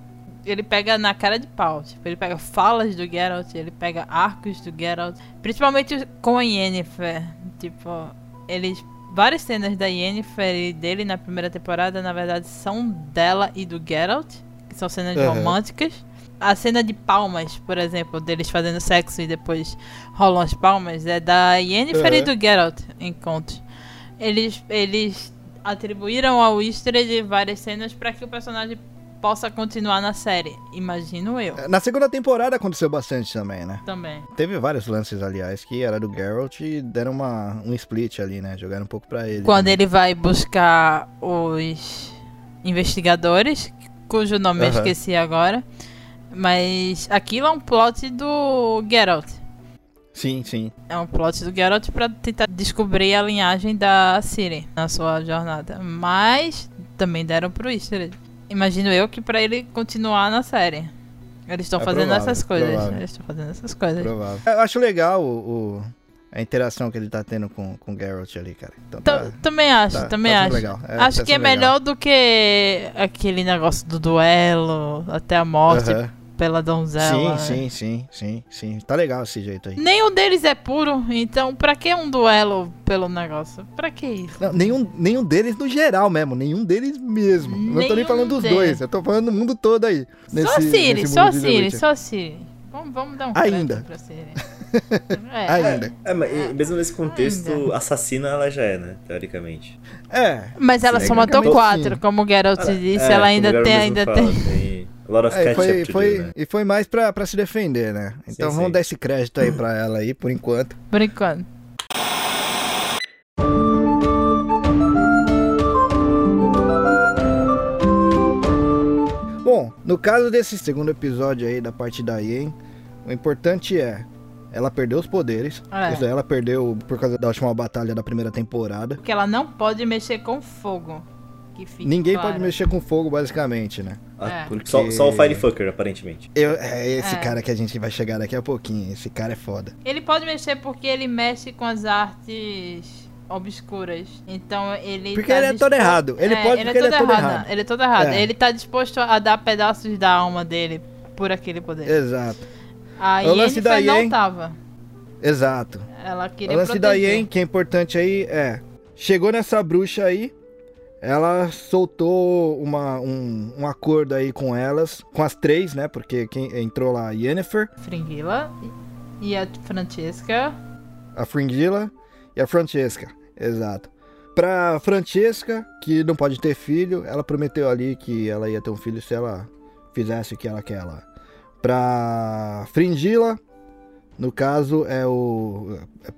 C: Ele pega na cara de pau. Tipo, ele pega falas do Geralt, ele pega arcos do Geralt. Principalmente com a Yennefer. Tipo, eles. Várias cenas da Yennefer e dele na primeira temporada, na verdade, são dela e do Geralt. Que são cenas
B: Aham.
C: românticas. A cena de palmas, por exemplo, deles fazendo sexo e depois rolam as palmas, é da Yennefer e
B: Aham.
C: do Geralt em contos. Eles, eles atribuíram ao Istrid várias cenas para que o personagem possa continuar na série. Imagino eu.
B: Na segunda temporada aconteceu bastante também, né?
C: Também.
B: Teve vários lances, aliás, que era do Geralt e deram uma, um split ali, né? Jogaram um pouco pra ele.
C: Quando ele vai buscar os investigadores, cujo nome eu
B: Aham.
C: esqueci agora. Mas aquilo é um plot do Geralt.
B: Sim, sim.
C: É um plot do Geralt pra tentar descobrir a linhagem da Ciri na sua jornada. Mas também deram pro Istrid. Imagino eu que pra ele continuar na série. Eles estão
B: É
C: fazendo essas coisas. Eles estão fazendo essas coisas.
B: Eu acho legal o, o- a interação que ele tá tendo com, com o Geralt ali, cara. Então tá,
C: também acho,
B: tá-
C: também
B: tá
C: acho.
B: legal. É,
C: acho
B: tá
C: que é
B: legal.
C: melhor do que aquele negócio do duelo até a morte
B: Aham.
C: Pela donzela.
B: Sim,
C: né?
B: sim, sim, sim, sim. Tá legal esse jeito aí.
C: Nenhum deles é puro, então pra que um duelo pelo negócio? Pra que isso?
B: Não, nenhum, nenhum deles no geral mesmo, nenhum deles mesmo. não tô nem
C: Nenhum
B: falando dos
C: deles.
B: dois, eu tô falando do mundo todo aí.
C: só a Siri,
B: nesse
C: só
B: de The
C: Siri, só a Siri. Vamos, vamos dar um
B: Ainda.
C: pra Siri. É,
B: Ainda.
D: É, e mesmo nesse contexto,
C: Ainda.
D: assassina ela já é, né? Teoricamente.
B: É.
C: Mas ela só matou quatro, como o Geralt disse,
D: É,
C: ela ainda tem, ainda
D: fala, tem a lot of
B: É,
D: catch
B: foi,
D: up to
B: foi,
D: do, né?
B: E foi mais pra, pra se defender, né? Então
D: Sim,
B: vamos
D: sim.
B: dar esse crédito aí pra ela aí, por enquanto.
C: Por enquanto.
B: Bom, no caso desse segundo episódio aí da parte da Yen, o importante é ela perdeu os poderes.
C: É.
B: Isso daí ela perdeu por causa da última batalha da primeira temporada.
C: Porque ela não pode mexer com fogo. Que fique
B: Ninguém
C: claro.
B: pode mexer com fogo, basicamente, né?
D: Ah,
C: É.
B: Porque-
D: só, só o Firefucker, aparentemente.
B: Eu, é esse
C: É.
B: cara que a gente vai chegar daqui a pouquinho. Esse cara é foda.
C: Ele pode mexer porque ele mexe com as artes obscuras. Então ele.
B: Porque
C: tá
B: ele é todo errado. Ele pode porque ele é todo errado.
C: Ele é todo errado.
B: É.
C: Ele tá disposto a dar pedaços da alma dele por aquele poder.
B: Exato,
C: A
B: O lance da
C: Yennefer não
B: Yen-
C: tava.
B: exato.
C: Ela
B: O
C: queria
B: lance da
C: proteger.
B: Yen, que é importante aí, é. Chegou nessa bruxa aí. Ela soltou uma, um, um acordo aí com elas, com as três, né? Porque quem entrou lá, a Yennefer,
C: Fringilla e a Francesca.
B: a Fringilla e a Francesca. Exato. Pra Francesca, que não pode ter filho, ela prometeu ali que ela ia ter um filho se ela fizesse o que ela quer lá. Pra Fringilla, no caso, é o. é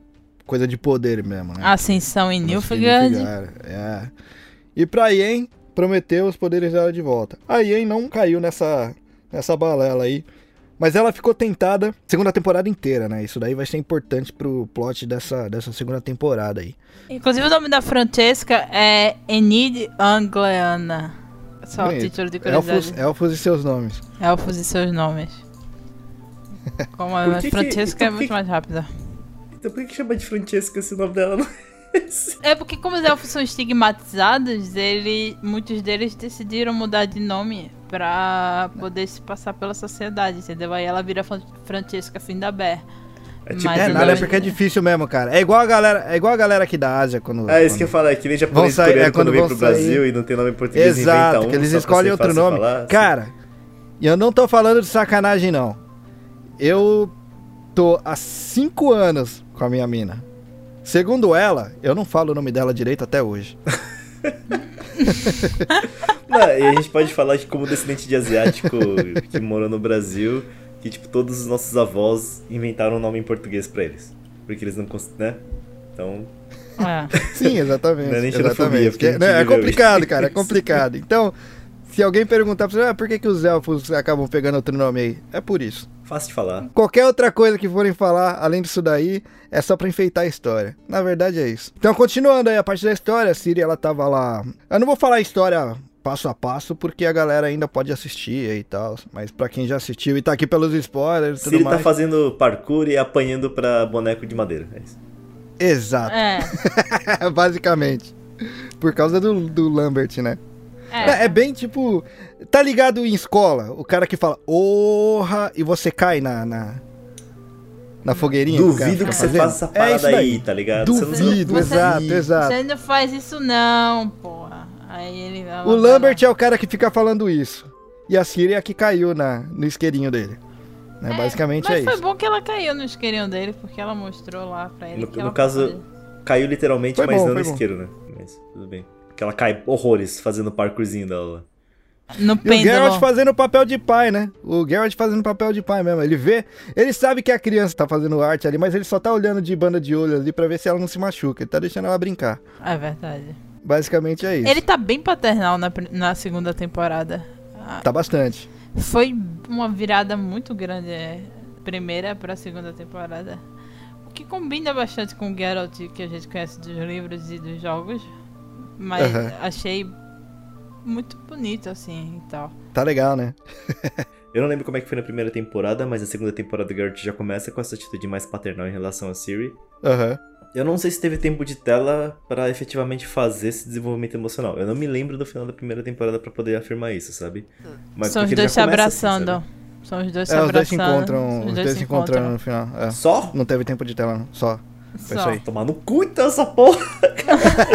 B: coisa de poder mesmo, né?
C: Ascensão em. Nilfgaard,
B: É. E pra Yen, prometeu os poderes dela de volta. A Yen não caiu nessa, nessa balela aí. Mas ela ficou tentada segunda temporada inteira, né? Isso daí vai ser importante pro plot dessa, dessa segunda temporada aí.
C: Inclusive o nome da Francesca é Enid Angleana. Só o título de curiosidade.
B: Elfos, elfos e seus nomes.
C: Elfos e seus nomes. Como a
D: que-
C: Francesca é
D: que
C: muito
D: que-
C: mais rápida.
D: Então por que que chama de Francesca se o nome dela não é?
C: É porque como os elfos são estigmatizados, ele, muitos deles decidiram mudar de nome pra poder se passar pela sociedade, entendeu? Aí ela vira Fran- Francesca Findaber.
D: É tipo,
C: Mas
B: É nada, é porque é difícil mesmo, cara. É igual a galera, é igual a galera aqui da Ásia quando.
D: Ah, isso que eu falo, é que nem japonês
B: sair-
D: coreano
B: é,
D: quando
B: quando
D: vem pro
B: sair-
D: Brasil e não tem nome em português,
B: Exato,
D: inventa um
B: que eles escolhem outro nome.
D: falar, assim.
B: Cara, e eu não tô falando de sacanagem, não. Eu tô há cinco anos com a minha mina. Segundo ela, eu não falo o nome dela direito até hoje.
D: Não, e a gente pode falar que como descendente de asiático que morou no Brasil, que tipo, todos os nossos avós inventaram um nome em português pra eles. Porque eles não né? Então,
C: É.
B: Sim, exatamente.
D: Não é nem xenofobia,
B: exatamente.
D: porque
B: Né, é complicado,
D: isso.
B: cara, é complicado. Então, se alguém perguntar pra você, ah, por que, que os elfos acabam pegando outro nome aí? É por isso.
D: fácil de falar.
B: Qualquer outra coisa que forem falar, além disso daí, é só pra enfeitar a história. Na verdade é isso. Então, continuando aí a parte da história, a Siri, ela tava lá... Eu não vou falar a história passo a passo, porque a galera ainda pode assistir aí e tal. Mas pra quem já assistiu e tá aqui pelos spoilers e tudo
D: Siri tá
B: mais...
D: fazendo parkour e apanhando pra boneco de madeira. É isso.
B: Exato.
C: É.
B: Basicamente. Por causa do, do Lambert, né?
C: É.
B: É, é bem tipo. Tá ligado em escola? O cara que fala, orra, e você cai na. Na, na fogueirinha.
D: Duvido
B: fica
D: que você faça essa
B: É
D: parada
B: daí.
D: aí, tá ligado?
B: Duvido,
C: Você-
B: exato, exato.
C: Você não faz isso não, porra. Aí ele vai
B: O Lambert é o cara que fica falando isso. E a Siri é a que caiu na, no isqueirinho dele. Né? Basicamente
C: Mas
B: é
C: foi
B: isso.
C: bom que ela caiu no isqueirinho dele, porque ela mostrou lá pra ele
D: No,
C: que
D: no
C: ela
D: caso, caiu literalmente,
B: Foi
D: mas
B: bom,
D: não no
B: foi bom.
D: isqueiro, né? Mas tudo bem. Porque ela cai horrores fazendo o parkourzinho dela.
C: No
B: E o Geralt fazendo papel de pai, né? O Geralt fazendo papel de pai mesmo. Ele vê, ele sabe que a criança tá fazendo arte ali, mas ele só tá olhando de banda de olho ali pra ver se ela não se machuca. Ele tá deixando ela brincar.
C: É verdade.
B: Basicamente é isso.
C: Ele tá bem paternal na, na segunda temporada. Ah,
B: Tá bastante.
C: Foi uma virada muito grande, é, primeira pra segunda temporada. O que combina bastante com o Geralt que a gente conhece dos livros e dos jogos. Mas
B: Aham.
C: achei muito bonito assim e tal.
B: Tá legal, né?
D: Eu não lembro como é que foi na primeira temporada, mas a segunda temporada do Garrett já começa com essa atitude mais paternal em relação a Siri.
B: Aham.
D: Eu não sei se teve tempo de tela pra efetivamente fazer esse desenvolvimento emocional. Eu não me lembro do final da primeira temporada pra poder afirmar isso, sabe? Mas
C: São os dois se
D: assim,
C: abraçando.
D: sabe?
C: São os dois se
B: É, os
C: abraçando.
B: dois se encontram.
C: os
B: Os dois se encontram no final. é.
D: Só?
B: Não teve tempo de tela, não. Só. Isso aí.
D: Tomar no cu então essa porra.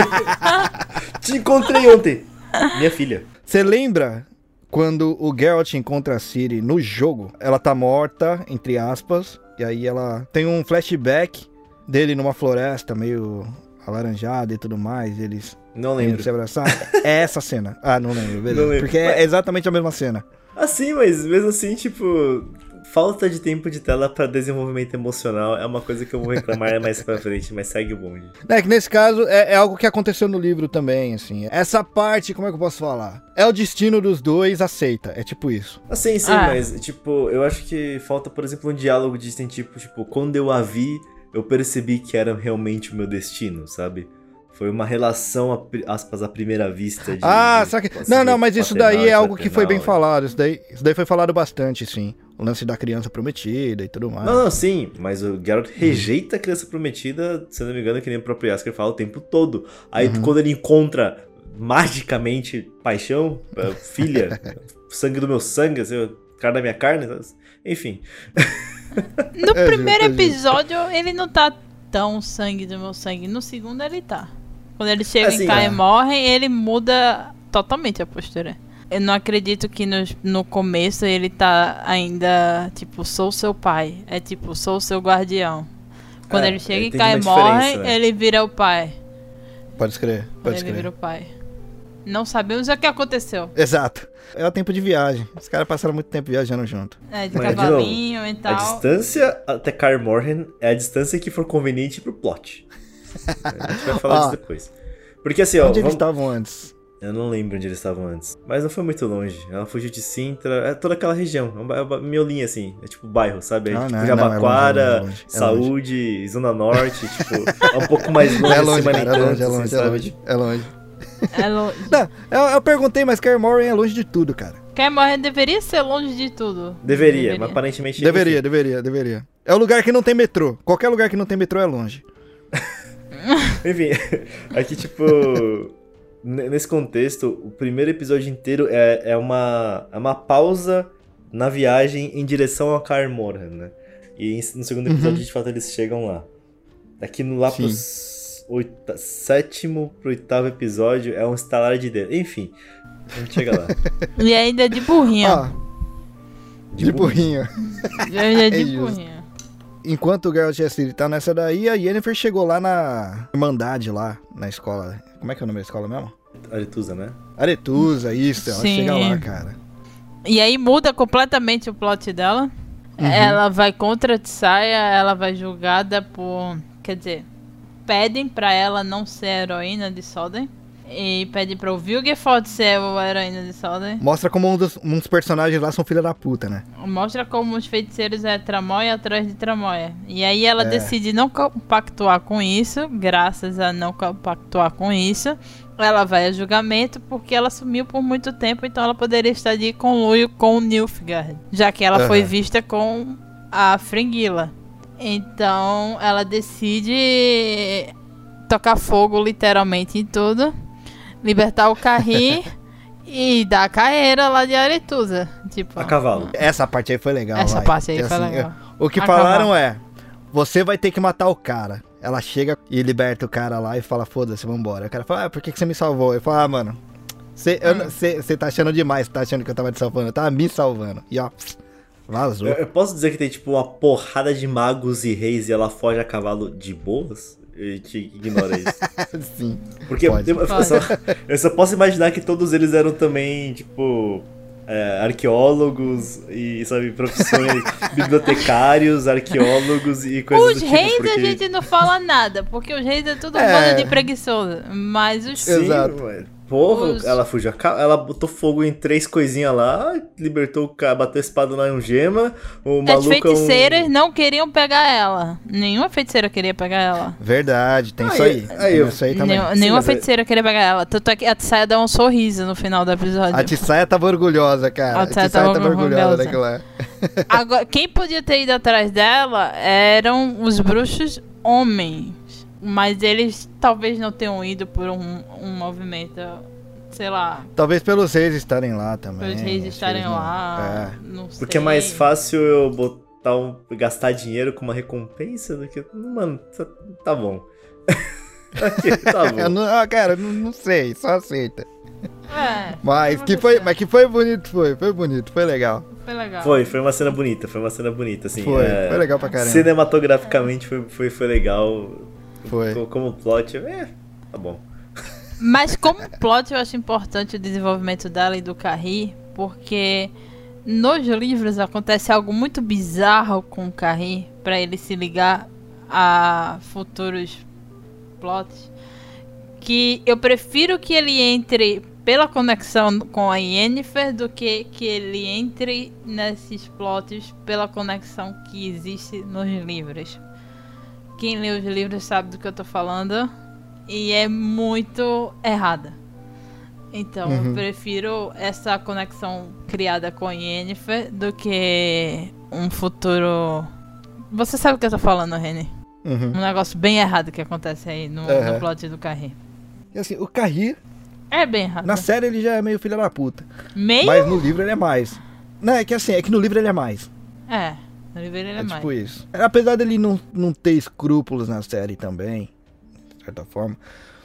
D: Te encontrei ontem. Minha filha.
B: Você lembra quando o Geralt encontra a Ciri no jogo? Ela tá morta, entre aspas, e aí ela tem um flashback dele numa floresta meio alaranjada e tudo mais, eles
D: Não lembro.
B: se abraçar. É essa cena. Ah, não lembro, beleza.
D: Não lembro.
B: Porque é exatamente a mesma cena.
D: Assim, mas mesmo assim, tipo, falta de tempo de tela pra desenvolvimento emocional é uma coisa que eu vou reclamar mais pra frente, mas segue o bonde.
B: É que nesse caso é, é algo que aconteceu no livro também, assim. Essa parte, como é que eu posso falar? É o destino dos dois, aceita. É tipo isso.
D: Assim, sim,
C: Ah.
D: mas, tipo, eu acho que falta, por exemplo, um diálogo de tipo, tipo, quando eu a vi, eu percebi que era realmente o meu destino, sabe? Foi uma relação, aspas, à primeira vista. De,
B: Ah,
D: de
B: sabe Não, não, mas isso
D: paternal
B: daí é algo que foi bem
D: fraternal,
B: falado. Isso daí, isso daí foi falado bastante, sim. O lance da criança prometida e tudo mais.
D: Não, não, sim, mas o Geralt rejeita a criança prometida, se eu não me engano, que nem o próprio Yasker fala o tempo todo. Aí
B: Uhum.
D: quando ele encontra magicamente paixão, eh, filha, sangue do meu sangue, assim, cara da minha carne, enfim.
C: No
B: É
C: primeiro
B: justo, é
C: episódio, ele não tá tão sangue do meu sangue. No segundo, ele tá. Quando ele chega
D: Assim,
C: em Kai
D: é.
C: morre, ele muda totalmente a postura. Eu não acredito que no, no começo ele tá ainda, tipo, sou seu pai. É tipo, sou seu guardião. Quando
D: É,
C: ele chega em Kai
D: uma
C: morre,
D: né?
C: ele vira o pai.
B: Pode escrever,
C: Quando
B: pode
C: ele vira
B: escrever.
C: o pai. Não sabemos o que aconteceu.
B: Exato. É o tempo de viagem. Os caras passaram muito tempo viajando junto.
C: É, de
D: Mas, de
C: cavalinho e
D: A
C: tal.
D: distância até Kaer Morhen é a distância que for conveniente pro plot. A gente vai falar
B: Ó,
D: disso depois. Porque assim, ó,
B: Onde eles
D: vamos-
B: estavam antes?
D: Eu não lembro onde eles estavam antes. Mas não foi muito longe. Ela fugiu de Sintra, é toda aquela região. É um ba- é miolinho assim, é tipo bairro, sabe? É
B: Ah,
D: tipo
B: não, é
D: Jabaquara,
B: é longe, é
D: Saúde, Zona Norte, tipo, é um pouco mais longe
B: É
D: assim,
B: longe, cara, é longe, é
D: assim,
B: longe, é
D: sabe?
B: longe. É longe.
C: É longe.
B: Não, eu, eu perguntei, mas Kaer Morhen é longe de tudo, cara.
C: Kai morre deveria ser longe de tudo.
D: Deveria, mas aparentemente.
B: Deveria, deveria, deveria. É o lugar que não tem metrô. Qualquer lugar que não tem metrô é longe.
D: Enfim, aqui, tipo. Nesse contexto, o primeiro episódio inteiro é, é, uma, é uma pausa na viagem em direção a Kaer Morhen, né? E no segundo episódio, de fato, eles chegam lá. Aqui no, lá pros oita, sétimo pro oitavo episódio é um estalar de dedo. Enfim, a gente chega lá.
C: E ainda de burrinho.
B: Ó, de burrinho.
C: E ainda
B: é
C: de
B: justo.
C: burrinho.
B: Enquanto o Geralt e a Ciri tá nessa daí, a Yennefer chegou lá na Irmandade, lá na escola. Como é que é o nome da escola mesmo?
D: Aretusa, né?
B: Aretusa, isso. Ela
C: Sim.
B: chega lá, cara.
C: E aí muda completamente o plot dela.
B: Uhum.
C: Ela vai contra a Tsaya, ela vai julgada por. Quer dizer, pedem pra ela não ser a heroína de Soden. E pedem pra o Vilgefortz ser a heroína de Soden.
B: Mostra como um dos, um dos personagens lá são filha da puta, né?
C: Mostra como os feiticeiros é Tramóia atrás de Tramóia. E aí ela
B: É.
C: decide não compactuar com isso, graças a não compactuar com isso. Ela vai a julgamento porque ela sumiu por muito tempo, então ela poderia estar de conluio com o Nilfgaard, já que ela foi
B: Aham.
C: vista com a Fringilla. Então ela decide tocar fogo literalmente em tudo, libertar o Carri e dar a carreira lá de Aretusa. Tipo,
D: A cavalo.
B: Essa parte aí foi legal,
C: essa
B: vai.
C: parte aí foi
B: assim,
C: legal.
B: O que
C: A
B: falaram
C: cavalo.
B: é: você vai ter que matar o cara. Ela chega e liberta o cara lá e fala: foda-se, vambora. O cara fala: ah, por que, que você me salvou? Eu falo: ah, mano, você
C: Hum.
B: tá achando demais, você tá achando que eu tava te salvando. Eu tava me salvando. E ó, vazou.
D: Eu, eu posso dizer que tem, tipo, uma porrada de magos e reis e ela foge a cavalo de boas? A gente ignora isso.
B: Sim.
D: Porque eu, só, eu só posso imaginar que todos eles eram também, tipo, é, arqueólogos e, sabe, profissões, bibliotecários, arqueólogos e coisas
C: Os
D: do tipo.
C: reis
D: porque...
C: a gente não fala nada, porque os reis é tudo um
B: É.
C: bando de preguiçoso. Mas os.
D: Sim,
B: Exato.
D: ué. Porra,
C: Os-
D: ela fugiu ela botou fogo em três coisinhas lá, libertou o cara, bateu a espada lá em um gema, o
C: As
D: maluco é um-
C: feiticeiras não queriam pegar ela. Nenhuma feiticeira queria pegar ela.
B: Verdade, tem isso
D: Aí-
B: aí. tem
D: eu-
B: isso aí também.
C: Nenhum-
D: Sim,
C: nenhuma
D: é-
C: feiticeira queria pegar ela. Tanto é que a Tsaya dá um sorriso no final do episódio.
B: A Tissaia tava orgulhosa, cara.
C: A Tissaia
B: Tissaia
C: tava
B: tava orgulhosa lá.
C: Agora, quem podia ter ido atrás dela eram os bruxos homens. Mas eles talvez não tenham ido por um, um movimento, sei lá,
B: Talvez pelos reis estarem lá também.
C: pelos reis estarem
B: não-
C: lá.
B: É.
C: Não sei.
D: Porque é mais fácil eu botar um, gastar dinheiro com uma recompensa do que. Mano, tá, tá bom. Tá
B: Eu
D: bom.
B: não, ah, cara, não, não sei, só aceita.
C: É,
B: Mas que foi, mas que foi bonito, foi, foi bonito, foi legal.
C: foi legal.
D: Foi, foi uma cena bonita, foi uma cena bonita, assim.
B: Foi,
D: é,
B: foi legal pra caramba.
D: Cinematograficamente foi, foi, foi legal.
B: Foi.
D: Co- Como plot, é, tá bom.
C: Mas como plot eu acho importante o desenvolvimento dela e do Carrie, porque nos livros acontece algo muito bizarro com o Carrie para ele se ligar a futuros plots, que eu prefiro que ele entre pela conexão com a Yennefer do que que ele entre nesses plots pela conexão que existe nos livros. Quem lê os livros sabe do que eu tô falando. e é muito errada. Então,
B: Uhum.
C: eu prefiro essa conexão criada com a Yennefer do que um futuro. Você sabe o que eu tô falando, Reni?
B: Uhum.
C: Um negócio bem errado que acontece aí no, no plot do Carri.
B: E assim, o Carri,
C: É bem errado.
B: na série ele já é meio filho da puta.
C: Meio?
B: Mas no livro ele é mais. Não, é que assim, é que no livro ele é mais.
C: É, ele é,
B: É,
C: mais.
B: tipo isso. Apesar dele não, não ter escrúpulos na série também, de certa forma.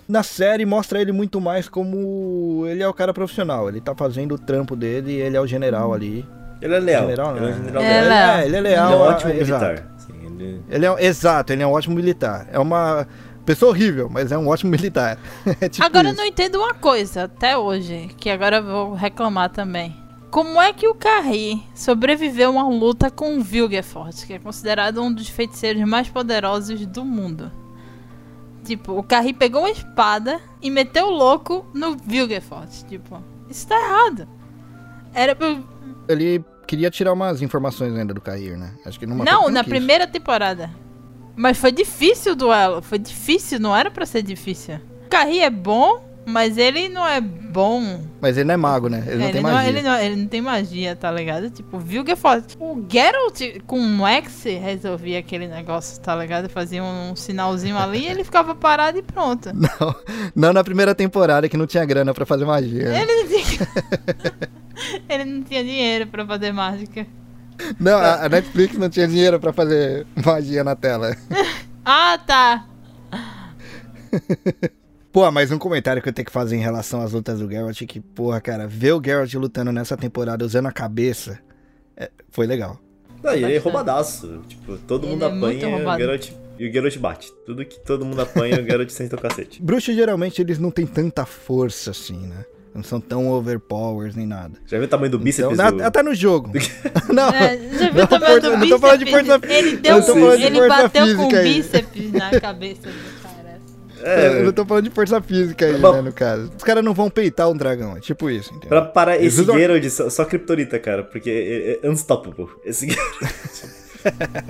B: Na série mostra ele muito mais como ele é o cara profissional. Ele tá fazendo o trampo dele e ele é o general ali.
D: Ele é leal.
B: General,
D: ele é
B: né?
D: general
C: É
D: leal.
B: É, ele é
D: Ele
B: leal.
D: é um ótimo
B: é, exato.
D: militar. Sim, ele...
B: Ele é, exato, ele é um ótimo militar. É uma pessoa horrível, mas é um ótimo militar. É tipo
C: agora eu
B: isso.
C: não entendo uma coisa, até hoje, que agora eu vou reclamar também. Como é que o Carri sobreviveu a uma luta com o Vilgefort, que é considerado um dos feiticeiros mais poderosos do mundo? Tipo, o Carri pegou uma espada e meteu o louco no Vilgefort. Tipo, isso tá errado. Era pra...
B: Ele queria tirar umas informações ainda do Cair, né? Acho que numa
C: Não, na
B: quis.
C: primeira temporada. Mas foi difícil o duelo. Foi difícil, não era pra ser difícil. O Carri é bom, mas ele não é bom
B: Mas ele não é mago, né? Ele não
C: ele,
B: tem
C: não,
B: magia.
C: ele, não, ele não tem magia, tá ligado? Tipo, viu que é foda. O Geralt com o X resolvia aquele negócio, tá ligado? Fazia um sinalzinho ali, ele ficava parado e pronto.
B: Não, não na primeira temporada que não tinha grana pra fazer magia.
C: Ele não tinha. ele não tinha dinheiro pra fazer mágica.
B: Não, a, a Netflix não tinha dinheiro pra fazer magia na tela.
C: Ah, tá.
B: Pô, mas um comentário que eu tenho que fazer em relação às lutas do Geralt é que, porra, cara, ver o Geralt lutando nessa temporada usando a cabeça é, foi legal.
D: Não, e ele é roubadaço. Tipo, todo
C: Ele
D: mundo
C: é
D: apanha e o. Geralt, e o Geralt bate. Tudo que todo mundo apanha, o Geralt senta o cacete.
B: Bruxos geralmente eles não têm tanta força assim, né? Não são tão overpowers nem nada.
D: Já viu o tamanho do bíceps
B: Então,
D: do...
B: na- até no jogo. não,
C: É, já viu
B: não
C: o tamanho
B: força-
C: do
B: não tô falando de
C: bíceps?
B: força-
C: Ele
B: eu
C: deu um, ele bateu com o
B: física aí.
C: bíceps na cabeça
B: eu
D: É,
B: não tô falando de força física aí,
D: Bom.
B: né, no caso. Os caras não vão peitar um dragão, é tipo isso, entendeu?
D: pra parar esse
B: usam-
D: Geralt, só, só Kryptonita, cara, porque é, é unstoppable. Esse Geralt...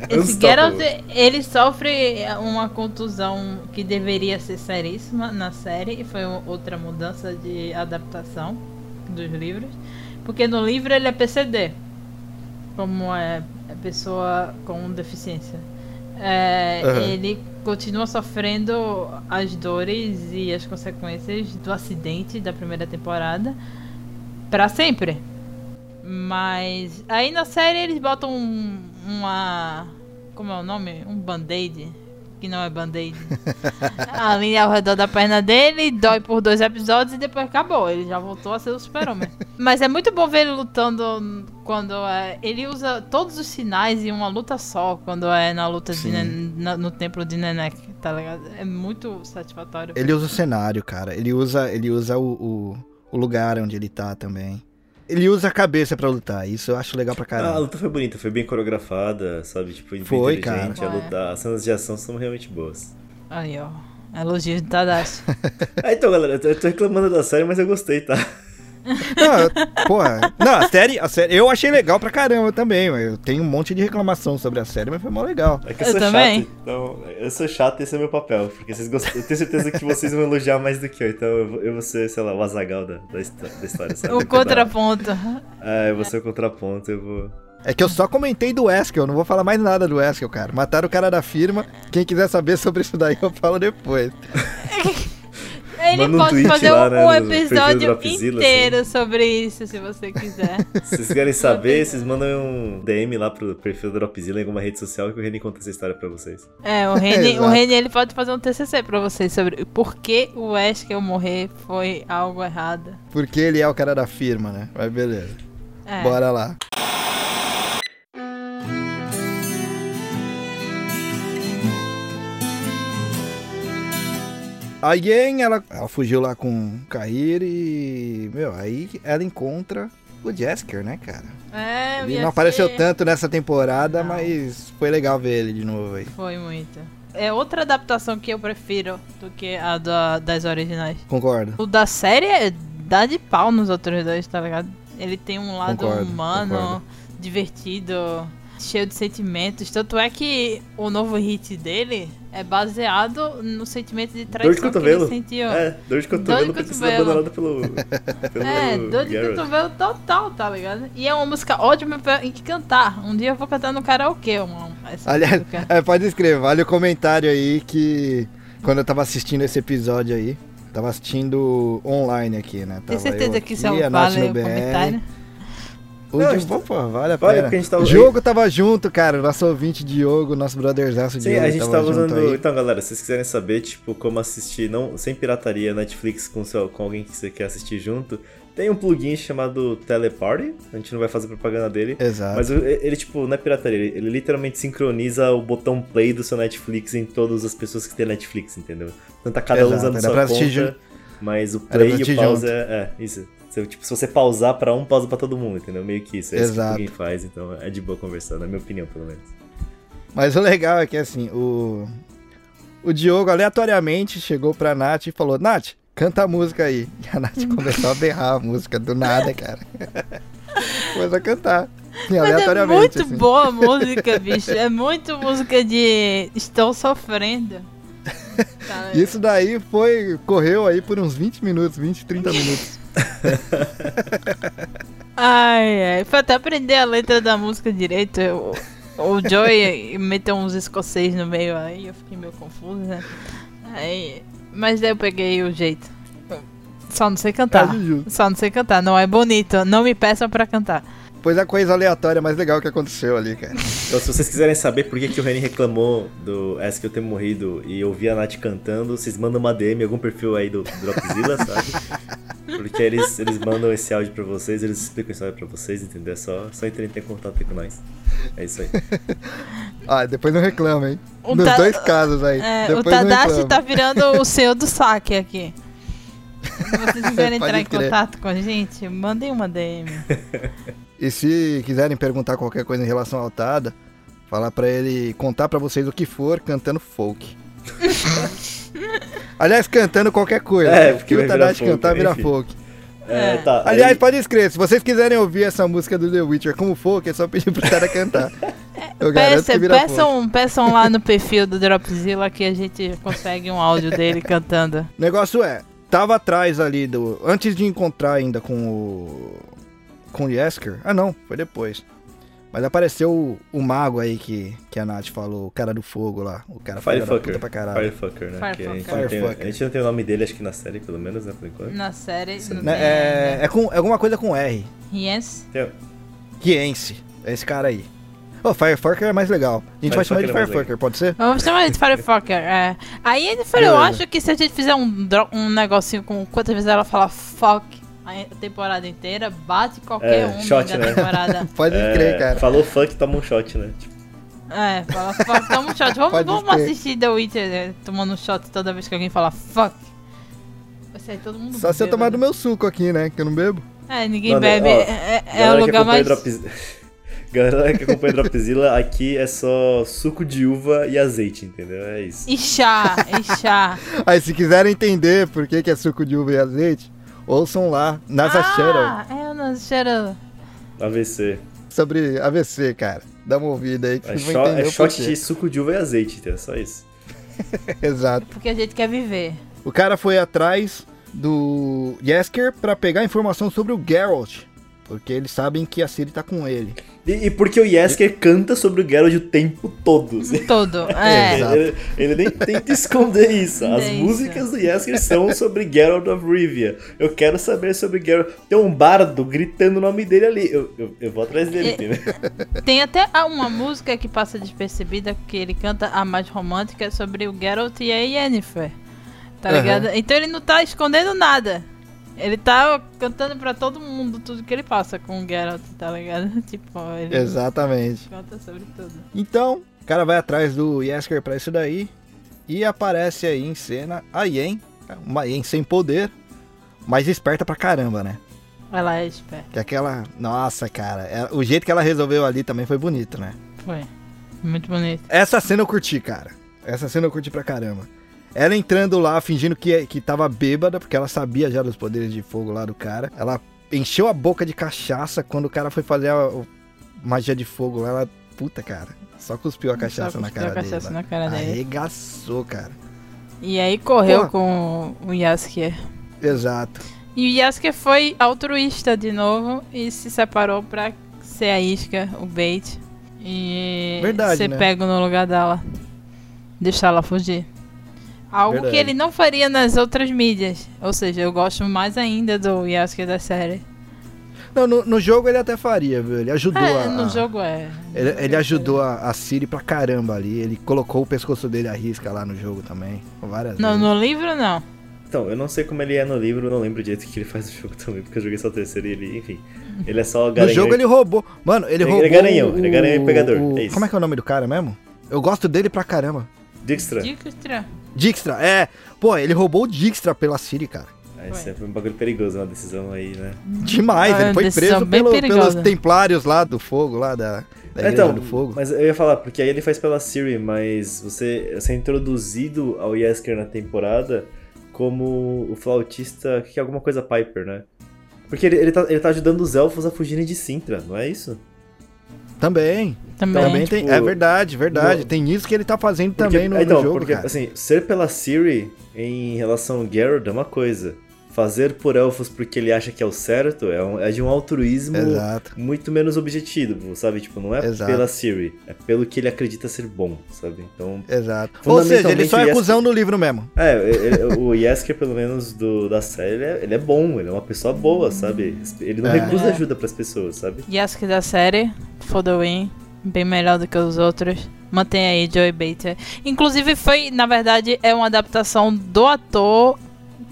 C: Esse. Geralt, ele sofre uma contusão que deveria ser seríssima na série e foi outra mudança de adaptação dos livros, porque no livro ele é PCD, como é, é pessoa com deficiência. É,
B: Aham.
C: Ele continua sofrendo as dores e as consequências do acidente da primeira temporada pra sempre. Mas aí na série eles botam um- uma. Como é o nome? Um band-aid. Que não é band-aid. Ali ao redor da perna dele, dói por dois episódios e depois acabou. Ele já voltou a ser o super-homem. Mas é muito bom ver ele lutando quando é. Ele usa todos os sinais em uma luta só, quando é na luta. Nen- na- no templo de Nenek, tá ligado? É muito satisfatório.
B: Ele usa o cenário, cara. Ele usa, ele usa o, o, o lugar onde ele tá também. Ele usa a cabeça pra lutar. Isso eu acho legal pra
D: Ah, a
B: caramba.
D: luta foi bonita, foi bem coreografada, sabe? Tipo, bem
B: Foi,
D: inteligente.
C: cara.
D: A luta, as cenas de ação são realmente boas.
C: Aí, ó. Elogio de Tadashi.
D: Ah, então, galera, eu tô reclamando da série, mas eu gostei, tá?
B: Não, porra. Não, a série, a série. Eu achei legal pra caramba também. Eu tenho um monte de reclamação sobre a série, mas foi mó legal.
D: É que eu,
C: Eu
D: sou
C: também.
D: chato, então. Eu sou chato e esse é meu papel. Porque vocês gostam. Eu tenho certeza que vocês vão elogiar mais do que eu. Então eu vou, eu vou ser, sei lá, o Azagal da, da, histó- da história, sabe?
C: o contraponto.
D: É, eu vou ser o contraponto, eu vou.
B: É que eu só comentei do Eskel, eu não vou falar mais nada do Eskel, cara. Mataram o cara da firma. Quem quiser saber sobre isso daí, eu falo depois.
C: Ele
D: Manda um
C: pode fazer
D: lá,
C: um,
D: né,
C: um episódio
D: Dropzilla,
C: inteiro sobre isso, se você quiser.
D: Se vocês querem saber, vocês mandam um DM lá pro perfil do Dropzilla em alguma rede social que o Reni conta essa história pra vocês.
C: É, o Reni, o. Reni ele pode fazer um TCC pra vocês sobre por que o Wesker morrer foi algo errado.
B: Porque ele é o cara da firma, né? Mas beleza.
C: É.
B: Bora lá. A Yen, ela, ela fugiu lá com o Kair e. Meu, aí ela encontra o Jesker, né, cara?
C: É,
B: Ele não apareceu tanto nessa temporada,
C: Não.
B: mas foi legal ver ele de novo aí.
C: Foi muito. É outra adaptação que eu prefiro do que a da- das originais.
B: Concordo.
C: O da série é dá de pau nos outros dois, tá ligado? Ele tem um lado
B: Concordo,
C: humano,
B: concordo.
C: divertido. Cheio de sentimentos. Tanto é que o novo hit dele é baseado no sentimento de
D: Dor de
C: traição que ele sentiu.
D: É, dor de cotovelo
C: de
D: ter sido
C: cotovelo.
D: abandonado pelo. pelo
C: É, dor de
D: Garrett.
C: cotovelo total, tá ligado? E é uma música ótima pra em que cantar. Um dia eu vou cantar no karaokê, essa
B: Aliás, é, pode escrever, vale o comentário aí que quando eu tava assistindo esse episódio aí, tava assistindo online aqui, né?
C: Tem
B: Tava eu
C: certeza que
B: aqui,
C: isso é um vale o
B: BR.
C: comentário?
B: O
D: Não, tá-
B: pô, vale a
D: Vale,
B: pena.
D: porque a gente tava-
B: O Diogo tava junto, cara, nosso ouvinte Diogo, nosso brotherzaço
D: Sim,
B: Diogo
D: a gente
B: tava
D: tava usando.
B: aí.
D: Então, galera, se vocês quiserem saber, tipo, como assistir não, sem pirataria Netflix com, seu, com alguém que você quer assistir junto, tem um plugin chamado Teleparty. A gente não vai fazer propaganda dele.
B: Exato.
D: Mas ele, tipo, não é pirataria, ele, ele literalmente sincroniza o botão play do seu Netflix em todas as pessoas que têm Netflix, entendeu? Então tá cada um
B: Exato,
D: usando
B: era
D: sua conta, mas o play e o pause
B: junto.
D: é, é, isso. Você, tipo, se você pausar pra um, pausa pra todo mundo, entendeu? Meio que isso, é isso que
B: Exato.
D: plugin faz, então é de boa conversar, na minha opinião, pelo menos.
B: Mas o legal é que assim, o. O Diogo aleatoriamente chegou pra Nath e falou: Nath, canta a música aí. E a Nath começou a berrar a música do nada, cara. Começou a cantar. Sim,
C: Mas é muito
B: assim.
C: boa a música, bicho. É muito música de estou sofrendo.
B: Isso daí foi. Correu aí por uns 20 minutos, 20, 30 minutos.
C: Ai, ai. Foi até aprender a letra da música direito. eu- o Joey meteu uns escocês no meio aí, eu fiquei meio confusa. né? Aí, mas daí eu peguei o jeito. Só não sei cantar.
B: Juju.
C: Só não sei cantar. Não é bonito. Não me peçam pra cantar.
B: Pois a coisa aleatória mais legal que aconteceu ali, cara.
D: Então, se vocês quiserem saber por que, que o Reni reclamou do Ask Eu Ter Morrido e ouvir a Nath cantando, vocês mandam uma DM, algum perfil aí do Dropzilla, sabe? Porque eles, eles mandam esse áudio pra vocês, eles explicam esse áudio pra vocês, entendeu? É só, só entrar em contato aí com nós. É isso aí.
B: Ah, depois não reclama, hein?
C: O
B: Nos
C: Ta-
B: dois casos aí.
C: É, o Tadashi tá virando o senhor do saque aqui. Se vocês quiserem entrar em contato com a gente, mandem uma DM.
B: E se quiserem perguntar qualquer coisa em relação ao Tada, falar pra ele contar pra vocês o que for cantando folk. Aliás, cantando qualquer coisa.
D: É, porque
B: o Tadashi cantar vira
D: enfim.
B: folk.
D: É,
C: É.
D: tá.
B: Aliás,
D: aí-
B: pode escrever, se vocês quiserem ouvir essa música do The Witcher como folk, é só pedir pro Tada cantar. Eu
C: Peça,
B: folk.
C: peçam, peçam lá no perfil do Dropzilla que a gente consegue um áudio dele cantando.
B: O negócio é, tava atrás ali do. Antes de encontrar ainda com o. Com o Yesker. Ah não, foi depois. Mas apareceu o, o mago aí que, que a Nath falou, o cara do fogo lá. O cara
D: Firefucker.
B: pra caralho.
D: Firefucker, né? Que a, gente
C: Firefucker.
D: não tem,
B: Firefucker.
D: a gente não tem o nome dele, acho que na série, pelo menos, né, por enquanto.
C: Na série.
D: Sim.
C: não
B: Né,
C: tem
B: é, é, com, é alguma coisa com R.
C: Yes.
D: Tem-
B: Kiense. É esse cara aí. Ô, Firefucker é mais legal. A gente vai chamar ele de
D: Firefucker é
B: Firefucker, pode ser?
C: Vamos chamar ele de Firefucker, é. Aí ele falou, eu acho que se a gente fizer um, um negocinho com quantas vezes ela fala fuck a temporada inteira, bate qualquer
D: É,
C: um
D: shot,
C: da
D: né?
C: temporada.
B: Pode
D: é,
B: crer, cara.
D: Falou funk, toma um shot, né? Tipo,
C: É, fala fuck, toma um shot. Vamos, vamos assistir The Witcher né, tomando um shot toda vez que alguém fala fuck. Vai sair todo mundo
B: Só se eu tomar do meu suco aqui, né? Que eu não bebo.
C: É, ninguém
D: Mano,
C: bebe.
D: ó,
C: é é- é o lugar mais.
D: Dropz- Galera que acompanha Dropzilla, aqui é só suco de uva e azeite, entendeu? É isso.
C: E chá, e chá.
B: Aí, se quiserem entender por que, que é suco de uva e azeite, ouçam lá, Nasa Shadow,
C: ah, é o Nasa Shadow.
D: AVC.
B: sobre AVC, cara. Dá uma ouvida aí que
D: É,
B: vocês vão entender
D: é shot de suco de uva e azeite, entendeu? Só isso.
B: Exato.
C: Porque a gente quer viver.
B: O cara foi atrás do Yesker pra pegar informação sobre o Geralt. Porque eles sabem que a Ciri tá com ele.
D: E, e porque o Yesker canta sobre o Geralt o tempo todo.
C: Todo. É.
B: Exato.
D: Ele, ele nem tenta esconder isso. As
C: É isso.
D: músicas do Yesker são sobre Geralt of Rivia. Eu quero saber sobre Geralt. Tem um bardo gritando o nome dele ali. Eu, eu, eu vou atrás dele,
C: É.
D: entendeu?
C: Tem até uma música que passa despercebida que ele canta a mais romântica sobre o Geralt e a Yennefer. Tá
B: Aham.
C: ligado? Então ele não tá escondendo nada. Ele tá cantando pra todo mundo tudo que ele passa com o Geralt, tá ligado? Tipo, ele
B: Exatamente.
C: canta sobre tudo.
B: Então, o cara vai atrás do Yesker pra isso daí. E aparece aí em cena a Yen. Uma Yen sem poder. Mas esperta pra caramba, né?
C: Ela é esperta.
B: Que aquela. Nossa, cara. é- O jeito que ela resolveu ali também foi bonito, né?
C: Foi. Muito bonito.
B: Essa cena eu curti, cara. Essa cena eu curti pra caramba. Ela entrando lá, fingindo que, que tava bêbada, porque ela sabia já dos poderes de fogo lá do cara. Ela encheu a boca de cachaça quando o cara foi fazer a, o- magia de fogo lá. Ela puta, cara. Só cuspiu a cachaça
C: Só
B: na cara
C: a cachaça
B: dele.
C: na cara dele.
B: Arregaçou, cara.
C: E aí correu com o Yasuke.
B: Exato.
C: E o Yasuke foi altruísta de novo e se separou pra ser a isca, o bait. E
B: Verdade,
C: ser
B: né?
C: pego no lugar dela. Deixar ela fugir. Algo
B: Verdade.
C: que ele não faria nas outras mídias. Ou seja, eu gosto mais ainda do Yasuke da série.
B: Não, no, no jogo ele até faria, viu? Ele ajudou
C: É,
B: a.
C: no jogo é.
B: Ele, ele ajudou a, a Siri pra caramba ali. Ele colocou o pescoço dele à risca lá no jogo também. Várias
C: Não,
B: vezes.
C: no livro não.
D: Então, eu não sei como ele é no livro, eu não lembro direito o que ele faz no jogo também, porque eu joguei só o terceiro e ele, enfim. Ele é só
B: No
D: garanhão.
B: jogo ele roubou. Mano, ele
D: Ele- ele
B: roubou.
D: é garanhão, ele é
B: o-
D: garanhão e pegador,
B: o-
D: é isso.
B: Como é que é o nome do cara mesmo? Eu gosto dele pra caramba.
D: Dijkstra.
C: Dijkstra.
B: Dijkstra, é. Pô, ele roubou o Dijkstra pela Siri, cara.
D: Ah, isso é um bagulho perigoso, uma decisão aí, né?
B: Demais,
C: Ah,
B: ele foi preso pelo- pelos templários lá do fogo, lá da, da
D: então,
B: do fogo.
D: mas eu ia falar, porque aí ele faz pela Siri, mas você, você é introduzido ao Yesker na temporada como o flautista, que é alguma coisa Piper, né? Porque ele, ele, tá, ele tá ajudando os elfos a fugirem de Sintra, não é isso?
B: Também.
C: Também.
B: Também tem.
D: tipo,
B: É verdade, verdade.
D: no-
B: Tem isso que ele tá fazendo
D: Porque-
B: também no, no
D: então,
B: jogo,
D: porque,
B: cara.
D: assim, ser pela Siri em relação ao Geralt é uma coisa. Fazer por elfos porque ele acha que é o certo é, um- é de um altruísmo
B: Exato.
D: muito menos objetivo, sabe? Tipo, não é
B: Exato.
D: pela Siri, é pelo que ele acredita ser bom, sabe? Então,
B: Exato. Ou seja, ele só é
D: Yesker-
B: cuzão no livro mesmo.
D: É, ele- o Yesker, pelo menos do, da série, ele é, ele é bom, ele é uma pessoa boa, sabe? Ele não
B: É.
D: recusa
C: É.
D: ajuda pras pessoas, sabe?
C: Yasuke da série, for the win, bem melhor do que os outros. Mantém aí Joey Bater. Inclusive foi, na verdade, é uma adaptação do ator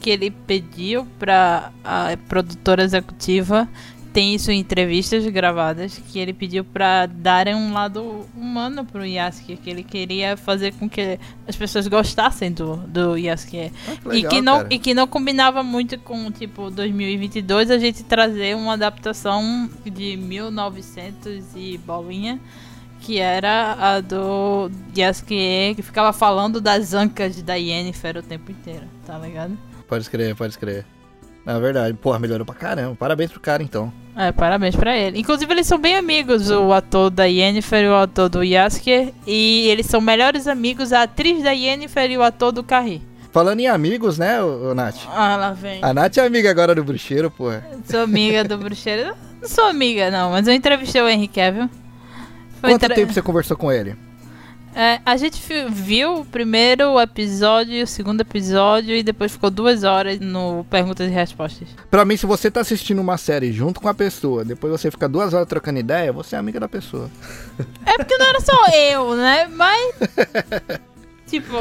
C: que ele pediu pra a produtora executiva. Tem isso em entrevistas gravadas que ele pediu pra darem um lado humano pro Yasuke, que ele queria fazer com que as pessoas gostassem do, do Yasuke.
B: Ah, que
C: e,
B: legal,
C: que não,
B: cara.
C: e que não combinava muito com, tipo, 2022 a gente trazer uma adaptação de 1900 e bolinha, que era a do Yasuke, que ficava falando das ancas da Yennefer o tempo inteiro, tá ligado?
B: Pode escrever, pode escrever. Na verdade, porra, melhorou pra caramba. Parabéns pro cara, então.
C: É, parabéns pra ele. Inclusive, eles são bem amigos, o ator da Yennefer e o ator do Yasuke, e eles são melhores amigos, a atriz da Yennefer e o ator do Carrie.
B: Falando em amigos, né, ô, ô, Nath?
C: Ah, lá vem.
B: A Nath é amiga agora do bruxeiro, porra.
C: Sou amiga do bruxeiro. Não sou amiga, não, mas eu entrevistei o Henry Cavill. Foi
B: Quanto tempo você conversou com ele?
C: É, a gente viu o primeiro episódio, o segundo episódio e depois ficou duas horas no Perguntas e Respostas.
B: Pra mim, se você tá assistindo uma série junto com a pessoa, depois você fica duas horas trocando ideia, você é amiga da pessoa.
C: É porque não era só eu, né? Mas. Tipo,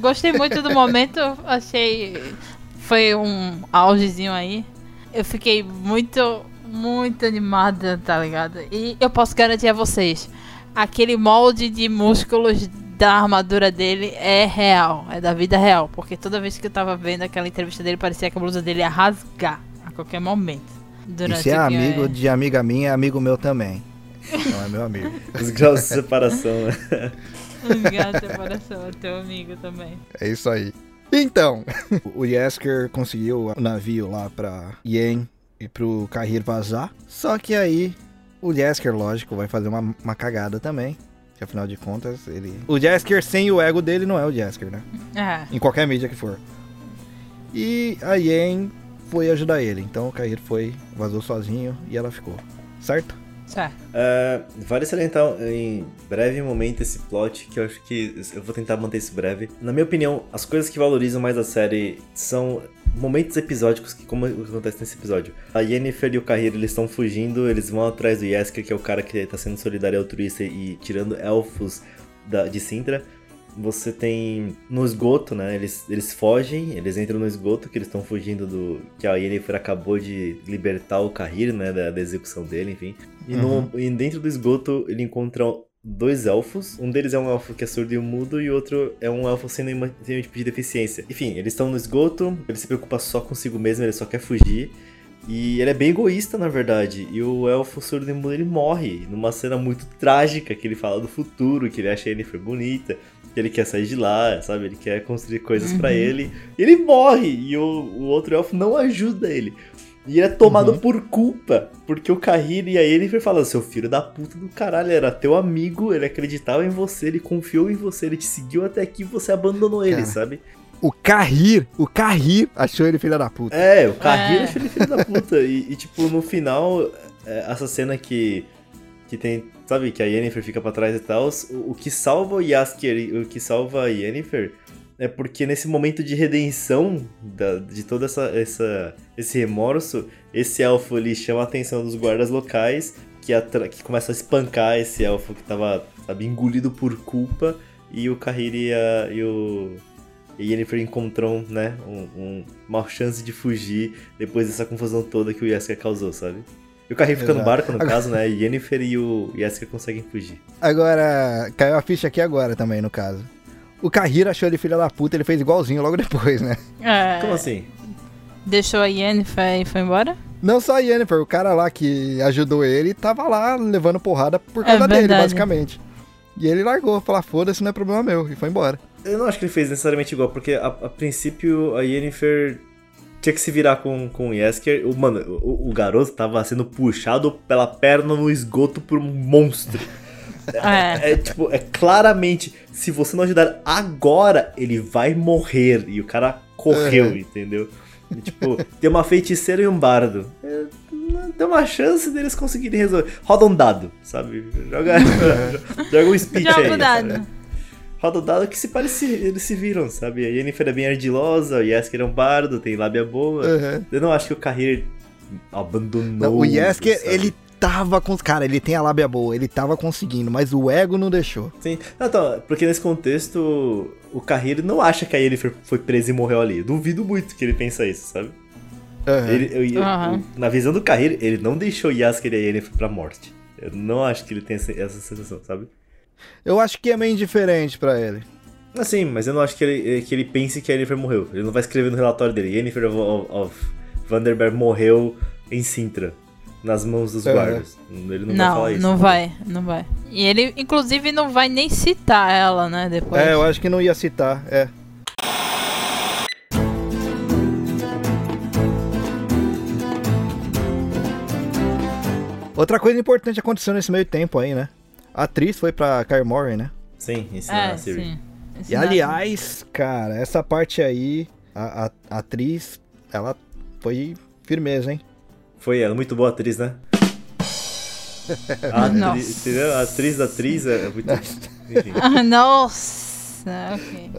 C: gostei muito do momento, achei. Foi um augezinho aí. Eu fiquei muito, muito animada, tá ligado? E eu posso garantir a vocês: aquele molde de músculos da armadura dele é real, é da vida real. Porque toda vez que eu tava vendo aquela entrevista dele, parecia que a blusa dele ia rasgar a qualquer momento.
B: E se é amigo de amiga minha, é amigo meu também. Não é meu amigo.
D: Os graus de separação, né?
C: Obrigada, separação, é teu amigo também.
B: É isso aí. Então, o Yesker conseguiu o navio lá pra Yen e pro Kahir vazar. Só que aí o Yesker, lógico, vai fazer uma, uma cagada também. Que afinal de contas, ele. O Yesker sem o ego dele não é o Yesker, né?
C: É.
B: Em qualquer mídia que for. E a Yen foi ajudar ele. Então o Kahir foi, vazou sozinho e ela ficou. Certo?
C: Certo.
D: É, vale salientar em breve momento esse plot, que eu acho que eu vou tentar manter isso breve. Na minha opinião, as coisas que valorizam mais a série são momentos episódicos, que como acontece nesse episódio. A Yennefer e o Kahir, eles estão fugindo, eles vão atrás do Yesker, que é o cara que tá sendo solidário e altruísta e tirando elfos da, de Sintra. Você tem no esgoto, né? Eles, eles fogem, eles entram no esgoto, que eles estão fugindo do. Que a Yennefer acabou de libertar o Kahir, né? Da, da execução dele, enfim. E, no, e dentro do esgoto ele encontra dois elfos. Um deles é um elfo que é surdo e mudo, e o outro é um elfo sem nenhuma, nenhum tipo de deficiência. Enfim, eles estão no esgoto, ele se preocupa só consigo mesmo, ele só quer fugir. E ele é bem egoísta, na verdade. E o elfo surdo e mudo ele morre numa cena muito trágica que ele fala do futuro, que ele acha a Yennefer bonita, que ele quer sair de lá, sabe? Ele quer construir coisas pra ele. E ele morre! E o, o outro elfo não ajuda ele. E ele é tomado
B: Uhum.
D: por culpa, porque o Kahir e a Yennefer falam, seu filho da puta do caralho, era teu amigo, ele acreditava em você, ele confiou em você, ele te seguiu até aqui e você abandonou ele,
B: Cara.
D: sabe?
B: O Kahir, o Kahir achou ele filha da puta.
D: É, o Kahir
C: É.
D: achou ele filho da puta. E, e, tipo, no final, é, essa cena que, que tem, sabe, que a Yennefer fica pra trás e tal, o, o que salva o Yasker, e o que salva a Yennefer, é porque nesse momento de redenção da- de todo essa, essa, esse remorso, esse elfo ali chama a atenção dos guardas locais, que, atra- que começa a espancar esse elfo que tava, sabe, engolido por culpa, e o Kahir e, e o... E Yennefer encontrou, né, um- um- uma chance de fugir depois dessa confusão toda que o Yesker causou, sabe? E o Kahir fica no barco, no caso, né? E Yennefer e o Yesker conseguem fugir.
B: Agora, caiu a ficha aqui agora também, no caso. O Kahir achou ele filha da puta, ele fez igualzinho logo depois, né?
C: É,
D: Como assim?
C: Deixou a Yennefer e foi embora?
B: Não só a Yennefer, o cara lá que ajudou ele tava lá levando porrada por causa
C: É
B: dele, basicamente. E ele largou, falou, foda-se, não é problema meu, e foi embora.
D: Eu não acho que ele fez necessariamente igual, porque a, a princípio a Yennefer tinha que se virar com, com o Yesker. O, mano, o, o garoto tava sendo puxado pela perna no esgoto por um monstro.
C: É.
D: É tipo, é claramente, se você não ajudar agora, ele vai morrer. E o cara correu,
B: Uhum.
D: entendeu? E, tipo, tem uma feiticeira e um bardo. É, não- tem uma chance deles conseguirem resolver. Roda um dado, sabe? Joga, joga um speech
C: Joga
D: aí.
C: o dado.
D: sabe? Roda o dado que se parece, eles se viram, sabe? A Yennefer é bem ardilosa, o Yesker é um bardo, tem lábia boa.
B: Uhum.
D: Eu não acho que o Kahir abandonou.
B: Não, o Yesker,
D: sabe?
B: ele tava com. Cara, ele tem a lábia boa, ele tava conseguindo, mas o ego não deixou.
D: Sim. Não, então, porque nesse contexto, o Kahir não acha que a Yennefer foi presa e morreu ali. Duvido muito que ele pensa isso, sabe?
B: Uhum.
D: Ele, eu- eu- o- na visão do Kahir, ele não deixou Yasker e a Yennefer pra morte. Eu não acho que ele tenha essa, essa sensação, sabe?
B: Eu acho que é meio indiferente pra ele.
D: Assim, mas eu não acho que ele, que ele pense que a Yennefer morreu. Ele não vai escrever no relatório dele. Yennefer of, of, of Vanderberg morreu em Sintra, nas mãos dos
B: É.
D: guardas. Ele não, vai
C: Não,
D: falar isso.
C: não vai, não vai. E ele, inclusive, não vai nem citar ela, né, depois.
B: É, eu acho que não ia citar, é. Outra coisa importante aconteceu nesse meio tempo aí, né? A atriz foi pra Kair Morhen, né?
D: Sim, ensinar
C: É,
D: a Siri.
C: sim.
B: E aliás, cara, essa parte aí, a, a- a atriz, ela foi firmeza, hein?
D: Foi ela, muito boa atriz, né? A
C: Nossa.
D: atriz, entendeu? A atriz da atriz é muito. Enfim,
C: Ah, Nossa, ok.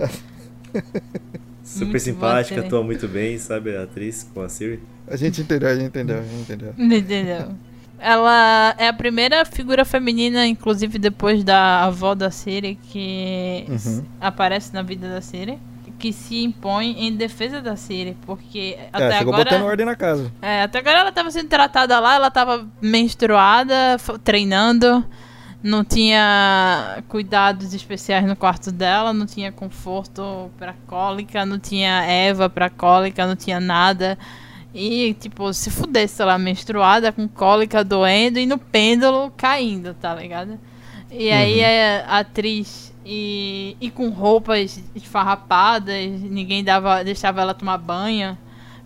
D: super
C: Muito
D: simpática, atua muito bem, sabe? A atriz com a Siri.
B: A gente entendeu, a gente entendeu, a gente entendeu.
C: Entendeu? Ela é a primeira figura feminina, inclusive depois da avó da Siri, que
B: Uhum.
C: aparece na vida da Siri, que se impõe em defesa da Siri, porque até
B: é, chegou
C: agora.
B: botando ordem na casa.
C: É, até agora ela tava sendo tratada lá, ela tava menstruada, treinando, não tinha cuidados especiais no quarto dela, não tinha conforto pra cólica, não tinha Eva pra cólica, não tinha nada. E, tipo, se fudesse lá, menstruada, com cólica doendo e no pêndulo caindo, tá ligado? E aí é a atriz e, e com roupas esfarrapadas, ninguém dava, deixava ela tomar banho,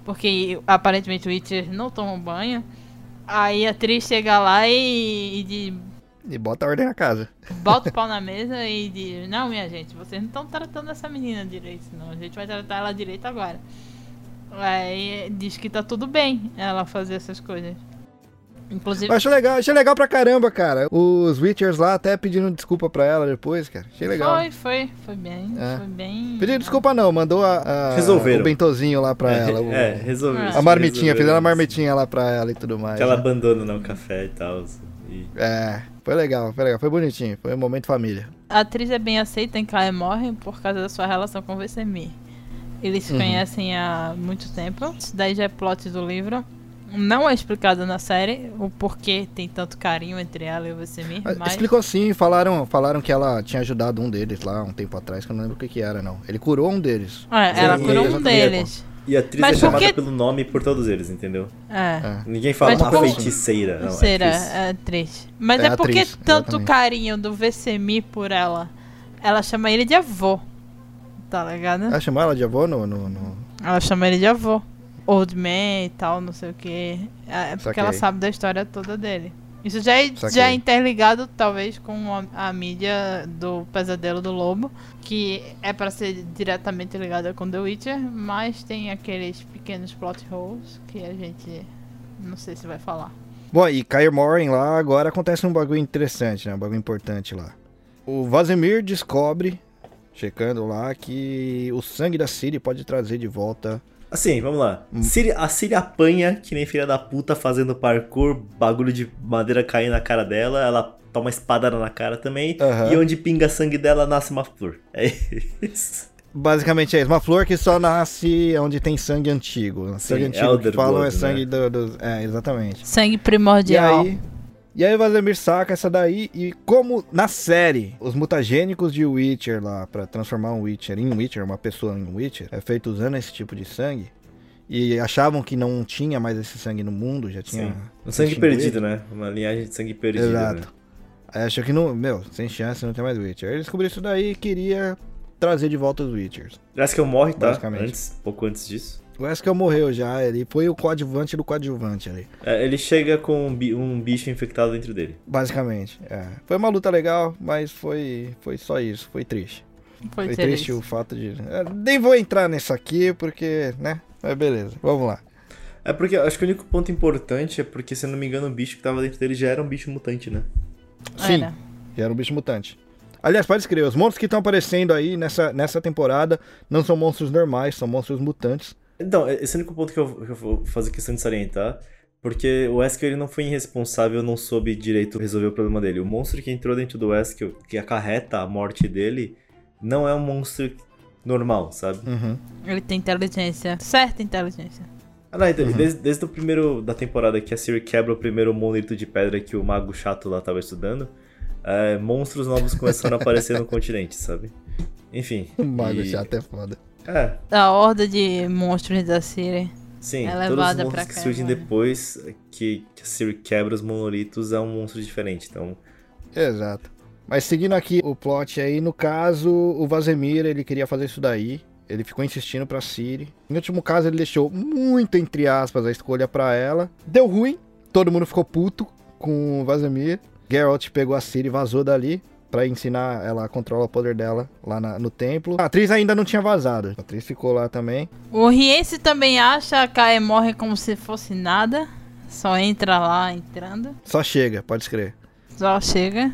C: porque aparentemente o Witcher não toma banho. Aí a atriz chega lá e, e de-
B: E bota ordem na casa.
C: bota o pau na mesa e diz: Não, minha gente, vocês não estão tratando essa menina direito, não. A gente vai tratar ela direito agora. Aí diz que tá tudo bem ela fazer essas coisas. Inclusive.
B: Eu achei legal, achei legal pra caramba, cara. Os Witchers lá até pedindo desculpa pra ela depois, cara. Achei legal.
C: Foi, foi, foi bem.
B: É.
C: Foi bem.
B: Pediu desculpa não, mandou a, a- o bentozinho lá pra
D: é,
B: ela. o-
D: é, resolveu.
C: Ah.
B: a marmitinha, fizeram a marmitinha lá pra ela e tudo mais.
D: Que ela
B: né?
D: abandona né, o café e tal. E...
B: É, foi legal, foi legal, foi bonitinho, foi um momento família.
C: A atriz é bem aceita em Kae Morhen por causa da sua relação com o Vesemir. Eles se
B: Uhum.
C: conhecem há muito tempo. Isso daí já é plot do livro. Não é explicado na série o porquê tem tanto carinho entre ela e o Vesemir,
B: Ah,
C: mas
B: Explicou sim, falaram, falaram que ela tinha ajudado um deles lá um tempo atrás, que eu não lembro o que que era, não. Ele curou um deles.
C: É, ela
D: Sim,
C: curou um deles.
D: E a atriz
C: Mas
D: é chamada
C: que-
D: pelo nome por todos eles, entendeu?
C: É.
D: Ninguém fala
C: Mas como-
D: feiticeira. Não, é atriz.
C: é atriz. Mas
B: É
C: é, porque
B: atriz,
C: tanto
B: exatamente.
C: carinho do Vesemir por ela. Ela chama ele de avô. Tá ligado?
B: Ah, chamou ela de avô no, no, no-
C: Ela chama ele de avô. Old Man e tal, não sei o que. É porque
B: Saquei.
C: ela sabe da história toda dele. Isso já é,
B: Saquei.
C: já é interligado, talvez, com a, a mídia do Pesadelo do Lobo, que é pra ser diretamente ligada com The Witcher, mas tem aqueles pequenos plot holes que a gente não sei se vai falar.
B: Bom, e Kair Morin lá, agora acontece um bagulho interessante, né? Um bagulho importante lá. O Vazimir descobre, checando lá, que o sangue da Ciri pode trazer de volta.
D: Assim, vamos lá.
B: Hum.
D: Siri- a Siri apanha, que nem filha da puta, fazendo parkour, bagulho de madeira caindo na cara dela, ela toma espadada na cara também,
B: Aham.
D: e onde pinga sangue dela nasce uma flor. É isso.
B: Basicamente é isso. Uma flor que só nasce onde tem sangue antigo. sangue
D: Sim,
B: antigo
D: Elder
B: que falam é
D: Blood,
B: sangue
D: né?
B: do, do- É, exatamente.
C: Sangue
B: E
C: primordial.
B: aí, e aí o Vazimir saca essa daí e como na série os mutagênicos de Witcher lá pra transformar um Witcher em Witcher, uma pessoa em Witcher, é feito usando esse tipo de sangue e achavam que não tinha mais esse sangue no mundo, já tinha
D: Sim. Um sangue perdido, né? Uma linhagem de sangue perdido.
B: Exato.
D: Né?
B: Aí achou que não, meu, sem chance, não tem mais Witcher. Aí ele descobriu isso daí e queria trazer de volta os Witchers.
D: Acho que eu morre, tá? Antes, pouco antes disso.
B: O Wesker morreu já, ele foi o coadjuvante do coadjuvante ali.
D: É, ele chega com um, bi- bicho infectado dentro dele.
B: Basicamente, é. Foi uma luta legal, mas foi, foi só isso, foi triste.
C: Foi,
B: Foi triste
C: isso.
B: o fato de. é, nem vou entrar nisso aqui, porque, né? Mas beleza, vamos lá.
D: É porque eu acho que o único ponto importante é porque, se eu não me engano, o bicho que tava dentro dele já era um bicho mutante, né?
B: Sim,
C: Era.
B: já era um bicho mutante. Aliás, pode escrever, os monstros que estão aparecendo aí nessa, nessa temporada não são monstros normais, são monstros mutantes.
D: Então, esse é o único ponto que eu, que eu vou fazer questão de salientar. Porque o Wesker ele não foi irresponsável, não soube direito resolver o problema dele. O monstro que entrou dentro do Wesker, que acarreta a morte dele, não é um monstro normal, sabe?
B: Uhum.
C: Ele tem inteligência. Certa inteligência.
D: Ah, não, então, desde, desde o primeiro da temporada que a Siri quebra o primeiro monolito de pedra que o mago chato lá tava estudando, é, monstros novos começaram a aparecer no continente, sabe? Enfim.
B: O mago
D: e-
B: chato é foda.
D: É,
C: A horda de monstros da Siri.
D: sim.
C: É
D: todos os
C: levada
D: monstros
C: pra
D: que surgem
C: né?
D: depois que, que a Siri quebra os monolitos é um monstro diferente. Então,
B: Exato. Mas seguindo aqui o plot aí, no caso, o Vazemir, ele queria fazer isso daí. Ele ficou insistindo pra Ciri. Em último caso, ele deixou muito, entre aspas, a escolha pra ela. Deu ruim. Todo mundo ficou puto com o Vazemir. Geralt pegou a Ciri e vazou dali. Pra ensinar ela a controlar o poder dela lá na- no templo. A atriz ainda não tinha vazado. A atriz ficou lá também.
C: O Riense também acha a Kae morre como se fosse nada. Só entra lá entrando.
B: Só chega, pode escrever.
C: Só chega.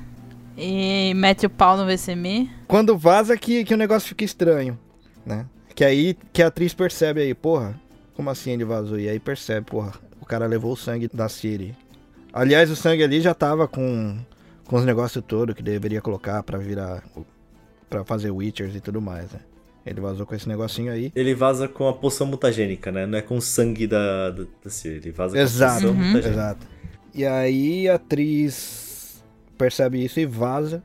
C: E mete o pau no VCM.
B: Quando vaza que, que o negócio fica estranho, né? Que aí que a atriz percebe aí, porra, como assim ele vazou? E aí percebe, porra, o cara levou o sangue da Siri. Aliás, o sangue ali já tava com, com os negócios todos que deveria colocar pra virar. pra fazer Witchers e tudo mais, né? Ele vazou com esse negocinho aí.
D: ele vaza com a poção mutagênica, né? Não é com o sangue da, da, da Siri. Ele vaza com
B: Exato,
D: a poção
C: Uhum.
D: mutagênica.
B: exato. E aí a atriz percebe isso e vaza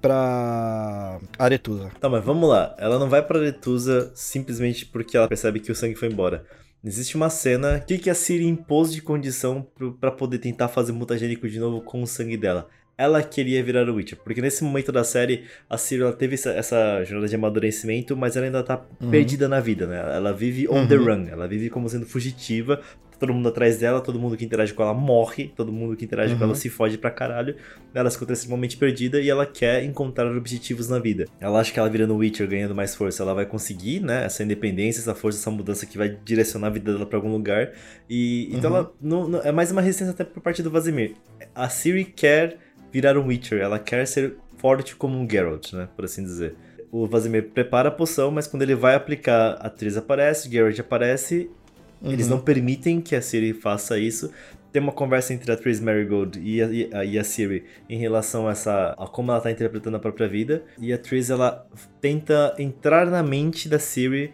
B: pra Aretusa.
D: Tá, mas vamos lá. Ela não vai pra Letusa simplesmente porque ela percebe que o sangue foi embora. Existe uma cena. O que, que a Siri impôs de condição pra poder tentar fazer mutagênico de novo com o sangue dela? Ela queria virar o Witcher. Porque nesse momento da série, a Siri ela teve essa, jornada de amadurecimento, mas ela ainda tá
B: Uhum.
D: perdida na vida, né? Ela vive on the
B: Uhum.
D: run. Ela vive como sendo fugitiva. Todo mundo atrás dela, todo mundo que interage com ela morre, todo mundo que interage com
B: Uhum.
D: ela se foge pra caralho. Ela se encontra extremamente perdida e ela quer encontrar objetivos na vida. Ela acha que ela virando Witcher, ganhando mais força, ela vai conseguir, né? Essa independência, essa força, essa mudança que vai direcionar a vida dela pra algum lugar. E então
B: Uhum.
D: ela não, não- é mais uma resistência até por parte do Vazimir. A Siri quer virar um Witcher, ela quer ser forte como um Geralt, né? Por assim dizer. O Vazimir prepara a poção, mas quando ele vai aplicar, a atriz aparece, Geralt aparece, eles
B: Uhum.
D: não permitem que a Siri faça isso. Tem uma conversa entre a atriz Marigold e a, e a, e a Siri em relação a, essa, a como ela tá interpretando a própria vida. E a atriz, ela tenta entrar na mente da Siri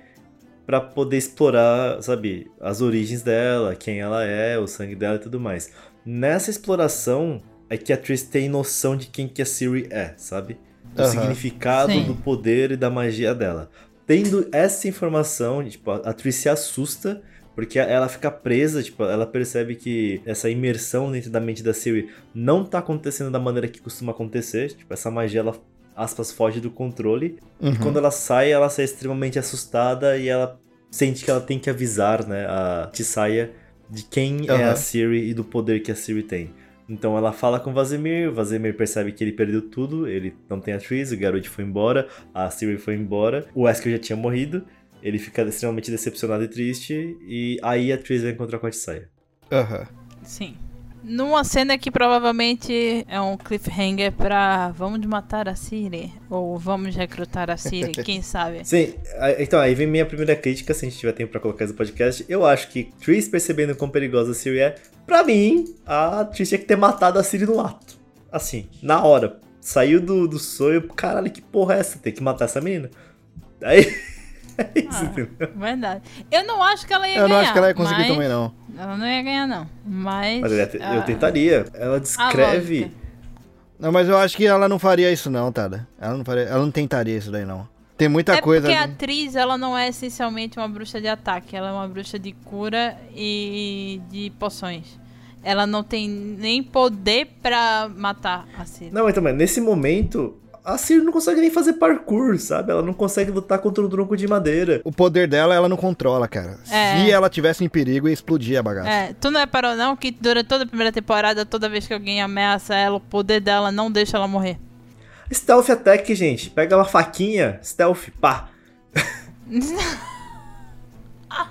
D: pra poder explorar, sabe, as origens dela, quem ela é, o sangue dela e tudo mais. Nessa exploração é que a atriz tem noção de quem que a Siri é, sabe? Do
B: Aham.
D: significado,
C: Sim.
D: do poder e da magia dela. Tendo essa informação, tipo, a atriz se assusta porque ela fica presa, tipo, ela percebe que essa imersão dentro da mente da Siri não tá acontecendo da maneira que costuma acontecer. Tipo, essa magia, ela, aspas, foge do controle.
B: Uhum.
D: Quando ela sai, ela sai extremamente assustada e ela sente que ela tem que avisar, né, a Tissaia de quem é a. Siri e do poder que a Siri tem. Então ela fala com o Vazimir, o Vazimir percebe que ele perdeu tudo, ele não tem a Tris, o Garrett foi embora, a Siri foi embora, o Wesker já tinha morrido, ele fica extremamente decepcionado e triste, e aí a Tris vai encontrar com a Tissaia.
B: Aham.
C: Sim. Numa cena que provavelmente é um cliffhanger pra vamos matar a Siri. Ou vamos recrutar a Siri, quem sabe.
D: Sim, então aí vem minha primeira crítica, se a gente tiver tempo pra colocar isso no podcast. Eu acho que Tris percebendo quão perigosa a Siri é, pra mim, a Tris tinha que ter matado a Siri no ato. Assim, na hora. Saiu do, do sonho, caralho, que porra é essa? Tem que matar essa menina. Aí. é isso,
C: Ah,
D: entendeu?
C: verdade. Eu não acho que ela ia
B: Eu não
C: ganhar.
B: acho que ela ia conseguir
C: mas-
B: também, não.
C: Ela não ia ganhar, não. Mas.
D: Mas eu,
C: ah,
D: tentaria. Ela
C: a
D: descreve.
B: Não, mas eu acho que ela não faria isso, não, Tada. Ela não, faria, ela não tentaria isso daí, não. Tem muita
C: É
B: coisa.
C: porque a
B: ali.
C: atriz, ela não é essencialmente uma bruxa de ataque. Ela é uma bruxa de cura e de poções. Ela não tem nem poder pra matar a Siri.
D: Não, então, mas nesse momento, a Siri não consegue nem fazer parkour, sabe? Ela não consegue lutar contra um tronco de madeira.
B: O poder dela, ela não controla, cara.
C: É.
B: Se ela tivesse em perigo, ia explodir a bagaça.
C: É, tu não reparou não que durante toda a primeira temporada, toda vez que alguém ameaça ela, o poder dela não deixa ela morrer.
D: Stealth attack, gente. Pega uma faquinha, stealth, pá.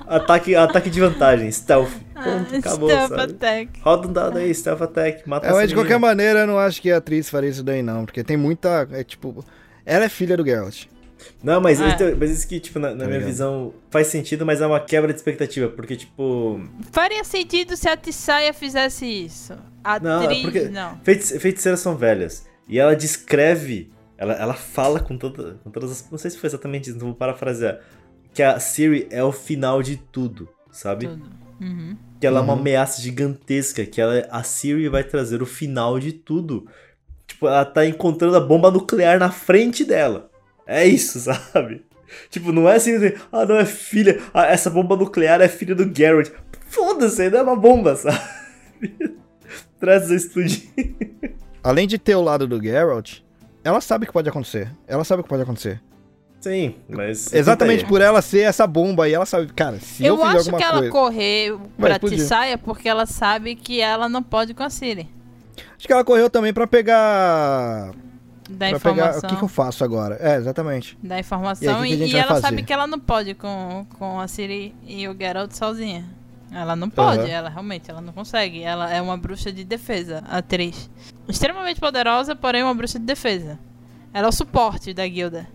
D: ataque, ataque de vantagem, stealth. Pronto, acabou,
C: Stealth
D: sabe?
C: attack.
D: Roda um dado aí, stealth attack, mata
B: É, mas de qualquer maneira, eu não acho que a atriz faria isso daí, não. Porque tem muita. É tipo. Ela é filha do Geralt.
D: Não, mas,
C: É.
D: então, mas isso que, tipo, na, na
B: Tá
D: minha
B: ligado?
D: visão faz sentido, mas é uma quebra de expectativa. Porque, tipo.
C: Faria sentido se a Tissaia fizesse isso. A
D: Não, é
C: atriz,
D: porque
C: não.
D: feitice- feiticeiras são velhas. E ela descreve. Ela, ela fala com, toda, com todas as. Não sei se foi exatamente isso, não vou parafrasear. Que a Siri é o final de tudo, sabe?
C: Tudo. Uhum.
D: Que ela é uma
B: Uhum.
D: ameaça gigantesca, que ela, a Siri vai trazer o final de tudo. Tipo, ela tá encontrando a bomba nuclear na frente dela. É isso, sabe? Tipo, não é assim, assim, ah, não é filha, ah, essa bomba nuclear é filha do Garrett. Foda-se, ainda é uma bomba, sabe? Traz a explodir.
B: Além de ter o lado do Geralt, ela sabe o que pode acontecer. Ela sabe o que pode acontecer.
D: Sim, mas.
B: Exatamente por ela ser essa bomba e ela sabe, cara, se eu,
C: Eu,
B: fizer
C: acho
B: alguma
C: que ela
B: coisa.
C: correu pra. Tissaia porque ela sabe que ela não pode com a Siri.
B: Acho que ela correu também pra pegar.
C: Da
B: pra pegar.
C: informação.
B: O que, que eu faço agora? É, exatamente.
C: Da informação.
B: E aí, que que
C: E, e ela
B: fazer?
C: sabe que ela não pode com, com a Siri e o Geralt sozinha. Ela não pode,
B: Aham.
C: ela realmente, ela não consegue. Ela é uma bruxa de defesa, atriz. Extremamente poderosa, porém uma bruxa de defesa. Ela é o suporte da guilda.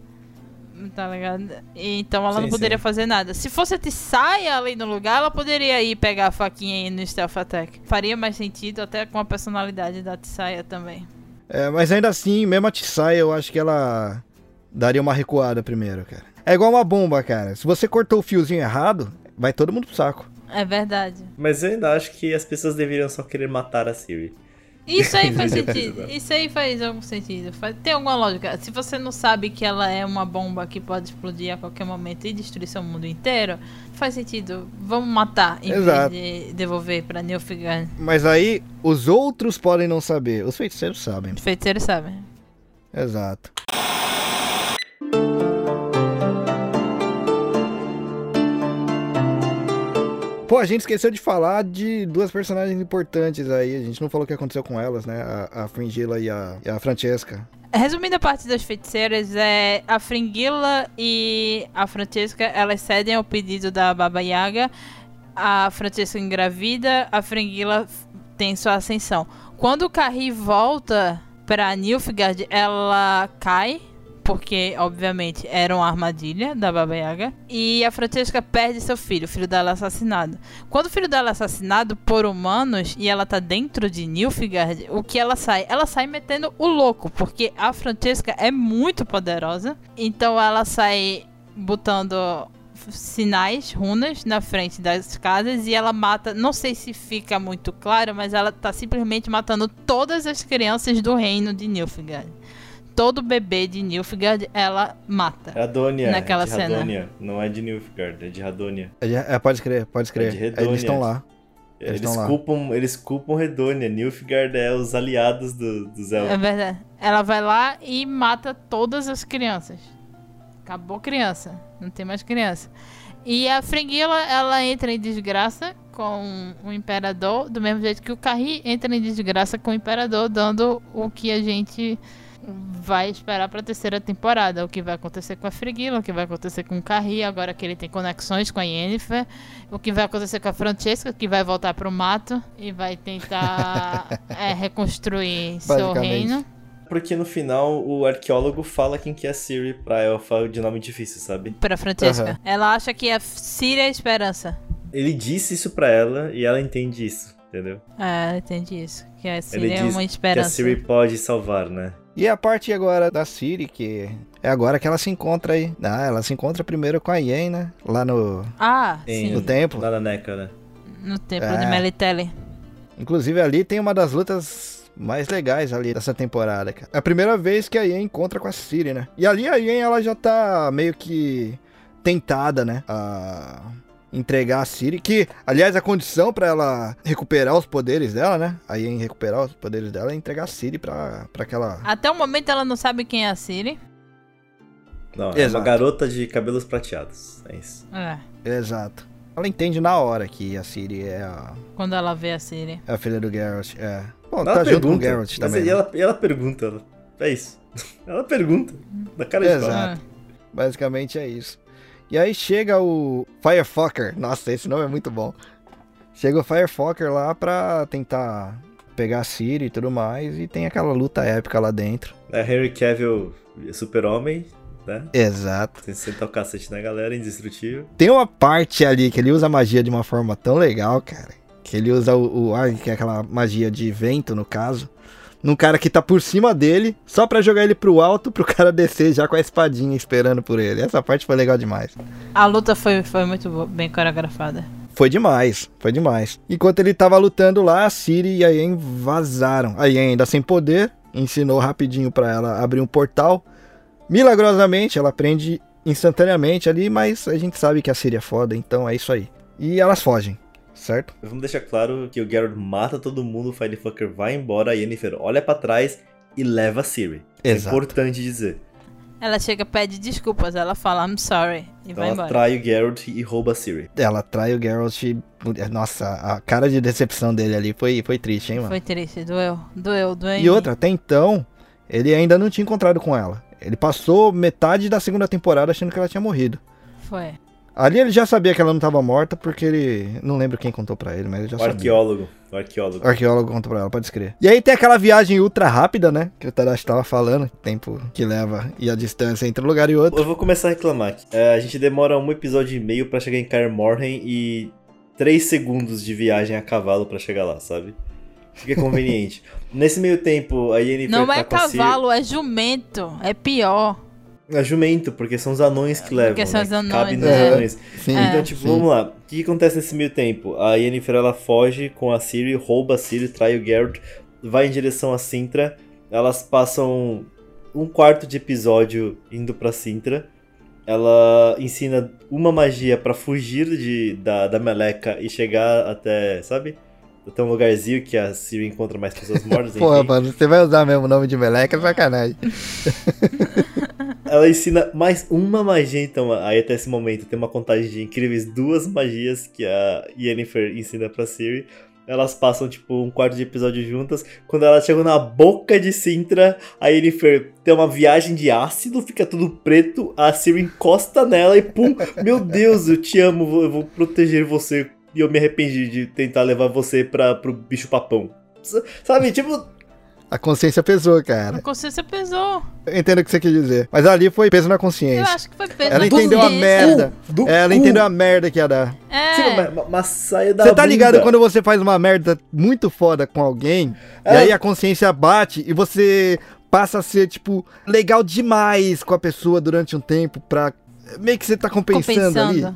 C: Tá ligado? Então ela
D: Sim,
C: não poderia
D: sim.
C: fazer nada. Se fosse a Tissaia ali no lugar, ela poderia ir pegar a faquinha ir no Stealth Attack. Faria mais sentido até com a personalidade da Tissaia também.
B: É, mas ainda assim, mesmo a Tissaia, eu acho que ela daria uma recuada primeiro, cara. É igual uma bomba, cara. Se você cortou o fiozinho errado, vai todo mundo pro saco.
C: É verdade.
D: Mas eu ainda acho que as pessoas deveriam só querer matar a Siri.
C: Isso aí faz sentido. Isso aí faz algum sentido. Tem alguma lógica. Se você não sabe que ela é uma bomba que pode explodir a qualquer momento e destruir seu mundo inteiro, faz sentido. Vamos matar em
B: Exato.
C: vez de devolver pra Nilfgaard.
B: Mas aí, os outros podem não saber. Os feiticeiros sabem.
C: Os feiticeiros sabem.
B: Exato. A gente esqueceu de falar de duas personagens importantes aí. A gente não falou o que aconteceu com elas, né? A, a Fringilla e a, e a Francesca.
C: Resumindo a parte das feiticeiras, é a Fringilla e a Francesca, elas cedem ao pedido da Baba Yaga. A Francesca engravida, a Fringilla f- tem sua ascensão. Quando o Carrie volta pra Nilfgaard, ela cai, porque obviamente era uma armadilha da Baba Yaga. E a Francesca perde seu filho, o filho dela é assassinado. Quando o filho dela é assassinado por humanos e ela tá dentro de Nilfgaard, o que ela sai? Ela sai metendo o louco, porque a Francesca é muito poderosa. Então ela sai botando sinais, runas na frente das casas e ela mata, não sei se fica muito claro, mas ela tá simplesmente matando todas as crianças do reino de Nilfgaard. Todo bebê de Nilfgaard ela mata.
D: Radonia.
C: Naquela
D: é de
C: cena.
D: Radonia. Não é de Nilfgaard, é de Radonia.
B: É, de- é, pode escrever, pode escrever.
D: de Redônia.
B: Eles estão lá. Eles
D: Eles,
B: estão lá.
D: culpam, eles culpam Redonia. Nilfgaard é os aliados do, dos
C: É
D: elfos.
C: verdade. Ela vai lá e mata todas as crianças. Acabou criança. Não tem mais criança. E a Fringilla, ela entra em desgraça com o Imperador, do mesmo jeito que o Carri entra em desgraça com o Imperador, dando o que a gente vai esperar pra terceira temporada. O que vai acontecer com a Frigila, o que vai acontecer com o Carri, agora que ele tem conexões com a Yennefer. O que vai acontecer com a Francesca, que vai voltar pro mato e vai tentar é, reconstruir seu reino.
D: Porque no final o arqueólogo fala quem que é a Siri pra elfa de nome difícil, sabe?
C: Pra Francesca.
B: Aham.
C: Ela acha que a Síria é a esperança.
D: Ele disse isso pra ela e ela entende isso, entendeu?
C: É, entendi isso. Que a
D: Ele
C: Síria é
D: diz
C: uma
D: que a
C: esperança.
D: Siri pode salvar, né?
B: E a parte agora da Siri, que é agora que ela se encontra aí. Ah, ela se encontra primeiro com a Yen, né? Lá no,
C: Ah,
D: Em-
B: no
C: sim.
B: templo.
D: Lá na Neca, né?
C: No templo
B: É.
C: de Melitele.
B: Inclusive ali tem uma das lutas mais legais ali dessa temporada, cara. É a primeira vez que a Yen encontra com a Siri, né? E ali a Yen, ela já tá meio que tentada, né? A entregar a Siri, que, aliás, a condição pra ela recuperar os poderes dela, né? A Yen recuperar os poderes dela é entregar a Siri pra, pra aquela...
C: Até o momento ela não sabe quem é a Siri.
D: Não, é
B: Exato.
D: uma garota de cabelos prateados. É isso.
C: É.
B: Exato. Ela entende na hora que a Siri é a,
C: Quando ela vê a Siri.
B: é a filha do Geralt, é. Bom,
D: Ela
B: tá junto com o
D: pergunta.
B: Geralt também,
D: e
B: né?
D: ela, e ela pergunta. ela- É isso. Ela pergunta. Da cara de
B: Exato.
D: pau.
B: Basicamente é isso. E aí chega o Firefucker. Nossa, esse nome é muito bom. Chega o Firefucker lá pra tentar pegar a Siri e tudo mais. E tem aquela luta épica lá dentro.
D: É Henry Cavill, super-homem, né?
B: Exato.
D: Sem sentar o cacete na galera, indestrutível.
B: Tem uma parte ali que ele usa a magia de uma forma tão legal, cara. Que ele usa o, o ar, que é aquela magia de vento, no caso. Num cara que tá por cima dele, só pra jogar ele pro alto, pro cara descer já com a espadinha esperando por ele. Essa parte foi legal demais.
C: A luta foi, foi muito bo- bem coreografada.
B: Foi demais, foi demais. Enquanto ele tava lutando lá, a Siri e a Yen vazaram. A Yen ainda sem poder, ensinou rapidinho pra ela abrir um portal. Milagrosamente, ela aprende instantaneamente ali, mas a gente sabe que a Siri é foda, então é isso aí. E elas fogem, certo?
D: Vamos deixar claro que o Geralt mata todo mundo, o Firefucker vai embora, a Yennefer olha pra trás e leva a Siri. É
B: Exato.
D: importante dizer.
C: Ela chega, pede desculpas, ela fala I'm sorry e
D: Então
C: vai
D: ela
C: embora.
D: trai o Geralt e rouba a Siri.
B: Ela trai o Geralt. Nossa, a cara de decepção dele ali foi, foi triste, hein, mano?
C: Foi triste, doeu, doeu, doeu.
B: E outra, até então, ele ainda não tinha encontrado com ela. Ele passou metade da segunda temporada achando que ela tinha morrido.
C: Foi.
B: Ali ele já sabia que ela não estava morta, porque ele. Não lembro quem contou pra ele, mas ele já
D: O
B: sabia.
D: arqueólogo. O arqueólogo.
B: O arqueólogo contou pra ela, pode escrever. E aí tem aquela viagem ultra rápida, né? Que o Tadashi tava falando, tempo que leva e a distância entre um lugar e outro.
D: Eu vou começar a reclamar aqui. É, a gente demora um episódio e meio pra chegar em Kaer Morhen e 3 segundos de viagem a cavalo pra chegar lá, sabe? Fica conveniente. Nesse meio tempo, a Yennefer
C: Não
D: tá
C: é
D: com a Ciri-
C: cavalo, é jumento. É pior.
D: É jumento, porque são os anões que levam,
C: Porque são
D: né?
C: os anões,
D: Cabe nos
B: é.
D: anões.
B: Sim.
D: Então, tipo,
B: sim.
D: vamos lá. O que, acontece nesse meio tempo? A Yennefer, ela foge com a Ciri, rouba a Ciri, trai o Geralt, vai em direção a Sintra. Elas passam um quarto de episódio indo pra Sintra. Ela ensina uma magia pra fugir de, da, da meleca e chegar até, sabe? Até um lugarzinho que a Ciri encontra mais pessoas mortas.
B: Porra, mano, você vai usar mesmo o nome de meleca, é sacanagem.
D: Ela ensina mais uma magia, então, aí até esse momento tem uma contagem de incríveis duas magias que a Yennefer ensina pra Ciri. Elas passam, tipo, um quarto de episódio juntas. Quando elas chegam na boca de Sintra, a Yennefer tem uma viagem de ácido, fica tudo preto, a Ciri encosta nela e pum, meu Deus, eu te amo, eu vou proteger você. E eu me arrependi de tentar levar você pra, pro bicho papão. Sabe, tipo,
B: A consciência pesou, cara.
C: A consciência pesou.
B: Eu entendo o que você quis dizer. Mas ali foi peso na
C: Eu
B: consciência.
C: acho que foi peso
B: Ela
C: na
B: entendeu a merda.
D: do
B: Ela
D: cu.
B: entendeu a merda que ia dar.
C: É.
D: mas, mas- mas saia da
B: Você tá ligado
D: bunda.
B: quando você faz uma merda muito foda com alguém, e
D: É.
B: aí a consciência bate e você passa a ser, tipo, legal demais com a pessoa durante um tempo pra. Meio que você tá compensando, ali.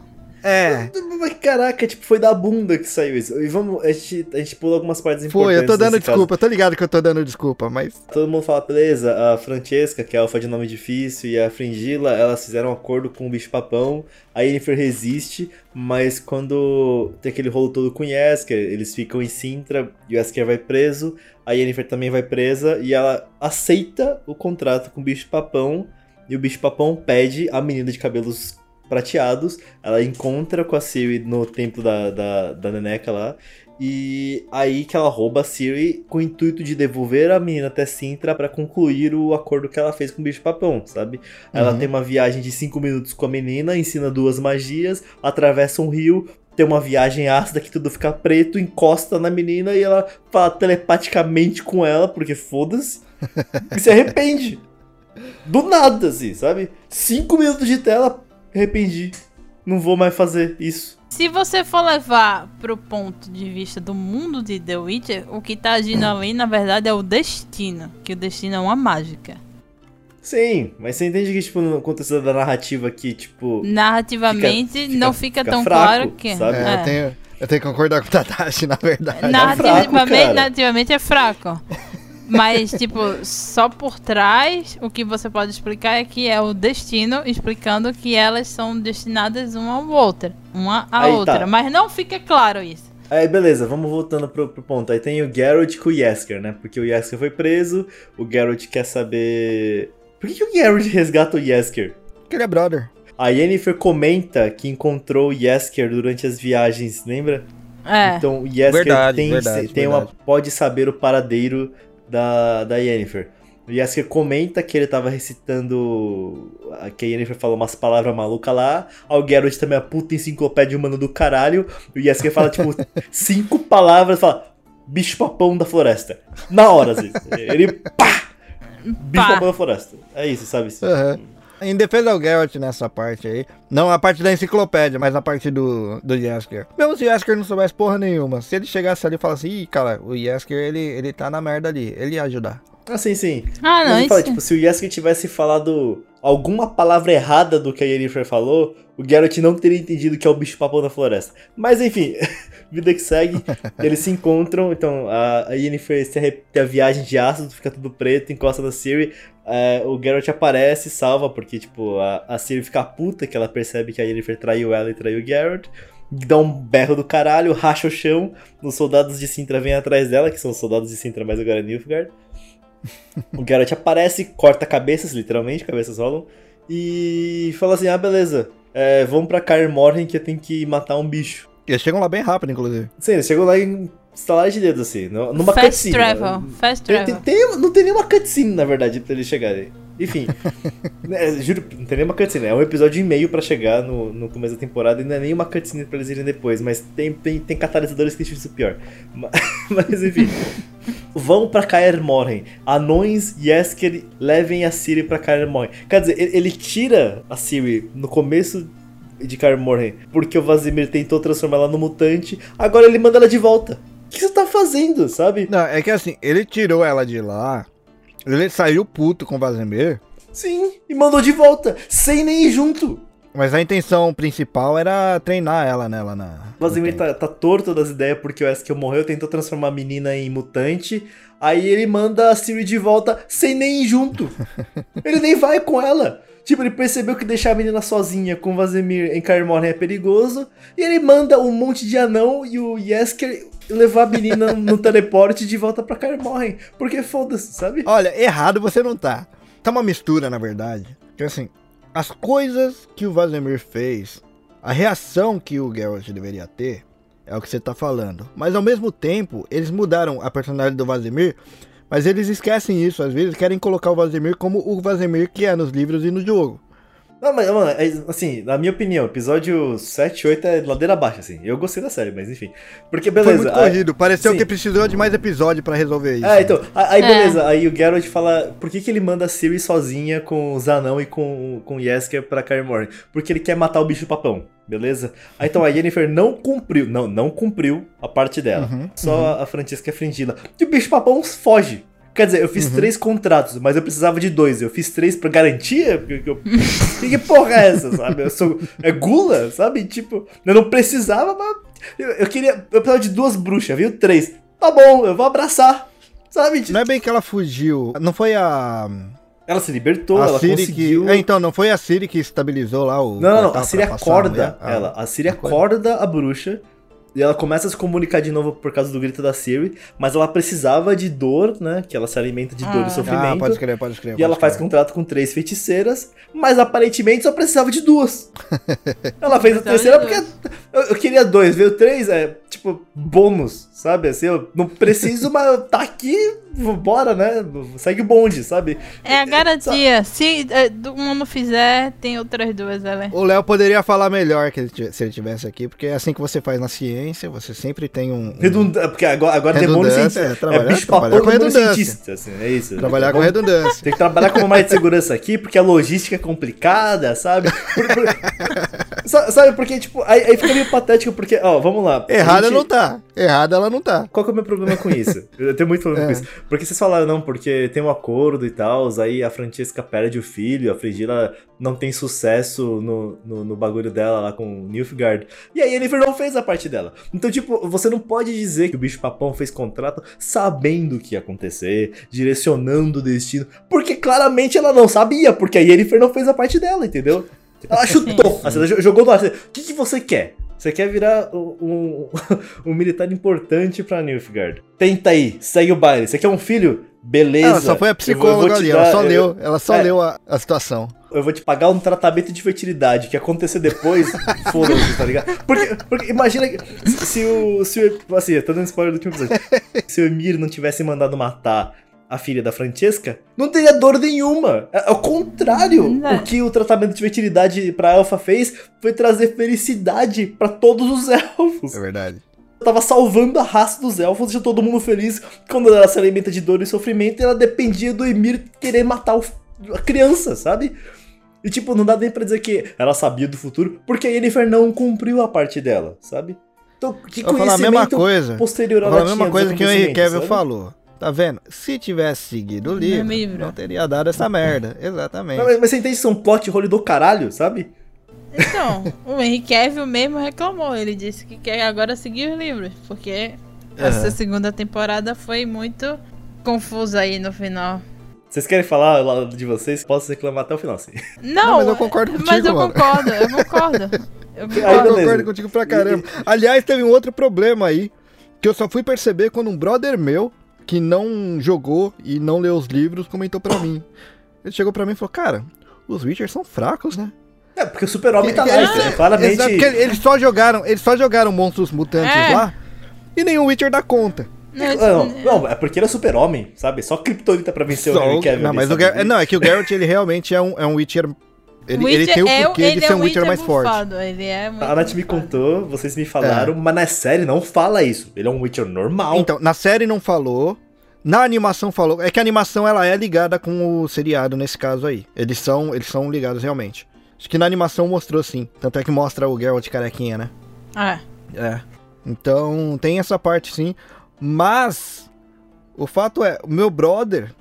B: É.
D: Mas caraca, tipo, foi da bunda que saiu isso. E vamos, a gente, a gente pula algumas partes importantes.
B: Foi, eu tô dando
D: caso.
B: desculpa, eu tô ligado que eu tô dando desculpa, mas.
D: Todo mundo fala, beleza, a Francesca, que é a alfa de nome difícil, e a Fringila, elas fizeram um acordo com o bicho papão. A Yennefer resiste, mas quando tem aquele rolo todo com o Yesker, eles ficam em Sintra, e o Yesker vai preso, a Yennefer também vai presa, e ela aceita o contrato com o bicho papão, e o bicho papão pede a menina de cabelos prateados. Ela encontra com a Siri no templo da, da, da Neneca lá. E aí que ela rouba a Siri com o intuito de devolver a menina até Sintra para concluir o acordo que ela fez com o bicho papão, sabe? Ela
B: Uhum.
D: tem uma viagem de 5 minutos com a menina, ensina duas magias, atravessa um rio, tem uma viagem ácida que tudo fica preto, encosta na menina e ela fala telepaticamente com ela, porque foda-se, e se arrepende. Do nada, assim, sabe? Cinco minutos de tela, arrependi. Não vou mais fazer isso.
C: Se você for levar pro ponto de vista do mundo de The Witcher, o que tá agindo ali, na verdade, é o destino. Que o destino é uma mágica.
D: Sim, mas você entende que, tipo, no contexto da narrativa aqui, tipo.
C: Narrativamente,
D: Fica- fica-
C: não fica,
D: fica
C: tão
D: fraco,
C: claro que.
D: sabe?
B: É, Eu, tenho, eu tenho que concordar com o Tadashi, na verdade.
C: Narrativamente,
D: fraco, cara.
C: narrativamente é fraco. Mas, tipo, só por trás, o que você pode explicar é que é o destino explicando que elas são destinadas uma à outra. Uma à
D: Aí tá.
C: outra. Mas não fica claro isso.
D: Aí, beleza, vamos voltando pro, pro ponto. Aí tem o Geralt com o Yesker, né? Porque o Yesker foi preso, o Geralt quer saber. Por que, que o Geralt resgata o Yesker?
B: Porque ele é brother.
D: A Yennefer comenta que encontrou o Yesker durante as viagens, lembra?
C: É.
D: Então o Yesker
B: Verdade,
D: tem,
B: verdade,
D: tem uma,
B: verdade.
D: pode saber o paradeiro da, da Yennefer. O Yesker comenta que ele tava recitando. Que a Yennefer falou umas palavras malucas lá. Aí o Geralt também é a puta enciclopédia humana do caralho. O Yesker fala, tipo, cinco palavras fala. Bicho papão da floresta. Na hora, assim. Ele. Pá! Bicho papão da floresta. É isso, sabe? assim?
B: Aham. Em defesa do Geralt nessa parte aí. Não a parte da enciclopédia, mas a parte do, do Yesker. Mesmo se o Yesker não soubesse porra nenhuma. Se ele chegasse ali e falasse, ih, cara, o Yesker ele, ele tá na merda ali. Ele ia ajudar.
D: Ah, sim, sim.
C: Ah,
D: Mas
C: não,
D: ele fala,
C: isso...
D: tipo, se o Yesker tivesse falado alguma palavra errada do que a Yennefer falou, o Geralt não teria entendido que é o bicho papão da floresta. Mas enfim, vida que segue, eles se encontram, então a, a Yennefer tem a viagem de ácido, fica tudo preto, encosta na Ciri, é, o Geralt aparece, salva, porque tipo, a, a Ciri fica puta que ela percebe que a Yennefer traiu ela e traiu o Geralt. Dá um berro do caralho, racha o chão. Os soldados de Sintra vêm atrás dela, que são os soldados de Sintra, mas agora é Nilfgaard. O Geralt aparece, corta cabeças, literalmente, cabeças rolam, e fala assim: ah, beleza, é, vamos pra Kaer Morhen que eu tenho que matar um bicho.
B: Eles chegam lá bem rápido, inclusive.
D: Sim, ele chegou lá em estalar de dedos, assim, nu- numa
C: Fast
D: cutscene.
C: travel. Fast
D: Tem-
C: travel.
D: tem- tem- não tem nenhuma cutscene, na verdade, pra eles chegarem. Enfim, né, juro, não tem nenhuma cutscene. É um episódio e meio pra chegar no, no começo da temporada e não é nenhuma cutscene pra eles irem depois, mas tem, tem, tem catalisadores que deixam isso pior. Ma- Mas, enfim, vão pra Kaer Morhen. Anões e Esker levem a Ciri pra Kaer Morhen. Quer dizer, ele, ele tira a Ciri no começo de Kaer Morhen porque o Vazimir tentou transformar ela no mutante, agora ele manda ela de volta. O que você tá fazendo, sabe?
B: Não, é que assim, ele tirou ela de lá. Ele saiu puto com o Vazimir.
D: Sim, e mandou de volta, sem nem ir junto.
B: Mas a intenção principal era treinar ela, né, lá na.
D: O Vazimir
B: no
D: tá, tá torto das ideias porque o Eskiel morreu, tentou transformar a menina em mutante. Aí ele manda a Siri de volta sem nem ir junto. ele nem vai com ela. Tipo, ele percebeu que deixar a menina sozinha com o Vazimir em Morhen é perigoso. E ele manda um monte de anão e o Yesker levar a menina no teleporte de volta pra Kaer Morhen. Porque foda-se, sabe?
B: Olha, errado você não tá. Tá uma mistura, na verdade. Que assim, as coisas que o Vazimir fez, a reação que o Geralt deveria ter, é o que você tá falando. Mas ao mesmo tempo, eles mudaram a personalidade do Vazimir, mas eles esquecem isso, às vezes querem colocar o Vazimir como o Vazimir que é nos livros e no jogo.
D: Não, mas, mano, é, assim, na minha opinião, episódio 7 e 8 é ladeira abaixo, assim. Eu gostei da série, mas enfim. Porque, beleza.
B: Foi muito
D: aí-
B: corrido, pareceu
D: sim.
B: que precisou de mais episódio pra resolver isso.
D: Ah, então, aí
C: É.
D: beleza, aí o Geralt fala, por que, que ele manda a Ciri sozinha com o Zanão e com, com o Yesker pra Kaer Morhen? Porque ele quer matar o bicho papão, beleza? Aí então a Yennefer não cumpriu, não, não cumpriu a parte dela,
B: Uhum,
D: só a Francesca é Frindila. E o bicho papão foge. Quer dizer, eu fiz
B: Uhum.
D: três contratos, mas eu precisava de dois. Eu fiz três pra garantia? Porque que, eu... que, porra é essa, sabe? Eu sou... É gula, sabe? Tipo, eu não precisava, mas... Eu, eu queria... Eu precisava de duas bruxas, viu? Três. Tá bom, eu vou abraçar. Sabe?
B: Não é bem que ela fugiu. Não foi a.
D: Ela se libertou,
B: a
D: ela
B: Siri
D: conseguiu.
B: que. É, então, não foi a Siri que estabilizou lá o.
D: Não, não, a Siri
B: passar
D: acorda
B: Ah,
D: ela. A Siri
B: acorda
D: a bruxa E ela começa a se comunicar de novo por causa do grito da Siri, mas ela precisava de dor, né? Que ela se alimenta de dor
C: Ah.
D: e sofrimento.
B: Ah, pode escrever, pode escrever.
D: E ela faz contrato com três feiticeiras, mas aparentemente só precisava de duas. ela fez a
C: Precisava
D: terceira porque eu, eu queria dois, veio três, é tipo bônus, sabe? Assim, eu não preciso, mas tá aqui, bora, né? Segue o bonde, sabe?
C: É a garantia. Se é, do- uma não fizer, tem outras duas ali.
B: O Léo poderia falar melhor que ele se ele tivesse aqui, porque é assim que você faz na ciência, você sempre tem um. um-
D: Redunda porque agora, agora demônio
B: Redundância,
D: cientista.
B: é, trabalhar-
D: é bicho
B: trabalhar com
D: demônio
B: redundância.
D: cientista, assim, é isso.
B: trabalhar com
D: Vamos-
B: redundância.
D: Tem que trabalhar com uma área de segurança aqui, porque a logística é complicada, sabe? Por- por- sabe, porque, tipo, aí, aí fica meio patético, porque, ó, vamos lá.
B: Errada
D: gente-
B: não tá. Errada ela não tá.
D: Qual que é o meu problema com isso? Eu tenho muito problema
B: É.
D: com isso. Porque vocês falaram, não, porque tem um acordo e tal, aí a Francesca perde o filho, a Frigila não tem sucesso no, no, no bagulho dela lá com o Nilfgaard. E aí a Yennefer não fez a parte dela. Então, tipo, você não pode dizer que o bicho papão fez contrato sabendo o que ia acontecer, direcionando o destino, porque claramente ela não sabia, porque a Yennefer não fez a parte dela, entendeu? Ela chutou, assim, ela jo- jogou no ar. assim, O que, que você quer? Você quer virar um, um, um militar importante pra Nilfgaard. Tenta aí, segue o baile. Você quer um filho? Beleza.
B: Ela só foi a psicóloga ali,
D: dar-
B: ela só
D: eu-
B: leu, ela só
D: é.
B: leu a, a situação.
D: Eu vou te pagar um tratamento de fertilidade. Que acontecer depois, foda-se, tá ligado? Porque, porque imagina que se, se o. Se o assim, eu tô dando spoiler do último episódio. Se o Emir não tivesse mandado matar a filha da Francesca, não teria dor nenhuma. É ao contrário.
C: Não.
D: O que o tratamento de fertilidade pra Elfa fez foi trazer felicidade pra todos os elfos.
B: É verdade.
D: tava salvando a raça dos elfos, deixou todo mundo feliz. Quando ela se alimenta de dor e sofrimento, ela dependia do Emir querer matar o- a criança, sabe? E tipo, não dá nem pra dizer que ela sabia do futuro, porque a Yennefer não cumpriu a parte dela, sabe? Então, que
B: Eu vou falar a mesma
D: conhecimento
B: coisa.
D: posterior ela
B: a mesma coisa que o Henry
D: sabe?
B: falou. Tá vendo? Se tivesse seguido o livro,
C: livro.
B: não teria dado essa merda. Exatamente.
D: Mas, mas você entende que isso é um plot hole do caralho, sabe?
C: Então, o Henry Cavill mesmo reclamou. Ele disse que quer agora seguir os livros. Porque essa segunda temporada foi muito confusa aí no final.
D: Vocês querem falar lá de vocês? Posso reclamar até o final, sim.
C: Não,
B: Não, mas eu concordo
C: Mas
B: contigo,
C: eu
B: mano.
C: concordo, eu concordo. Eu
B: Eu
C: concordo.
D: beleza.
B: concordo contigo pra caramba. Aliás, teve um outro problema aí, que eu só fui perceber quando um brother meu, que não jogou e não leu os livros, comentou pra mim. Ele chegou pra mim e falou, cara, os Witchers são fracos, né?
D: É, porque o super-homem tá lá, né? claramente...
B: Exato, porque eles só jogaram, eles só jogaram monstros mutantes
C: É.
B: lá, e nenhum Witcher dá conta.
C: Não,
D: Não, não, é porque ele é super-homem, sabe? Só Kryptonita pra vencer o
B: Só
D: Henry
B: o-
D: Cavill.
B: não, mas o? Gar- não, é que o Garrett ele realmente é um, é um Witcher. Ele, ele
C: Witcher
B: tem o
C: é
B: porquê
C: ele
B: de
C: é
B: ser um Witcher mais forte.
C: bufado, Ele é muito
D: A Nath me contou, vocês me falaram, mas na série não fala isso. Ele é um Witcher normal.
B: Então, na série não falou. Na animação falou. É que a animação ela é ligada com o seriado nesse caso aí. Eles são, eles são ligados realmente. Acho que na animação mostrou sim. Tanto é que mostra o Geralt carequinha, né?
C: É.
B: É. Então, tem essa parte sim. Mas o fato é, o meu brother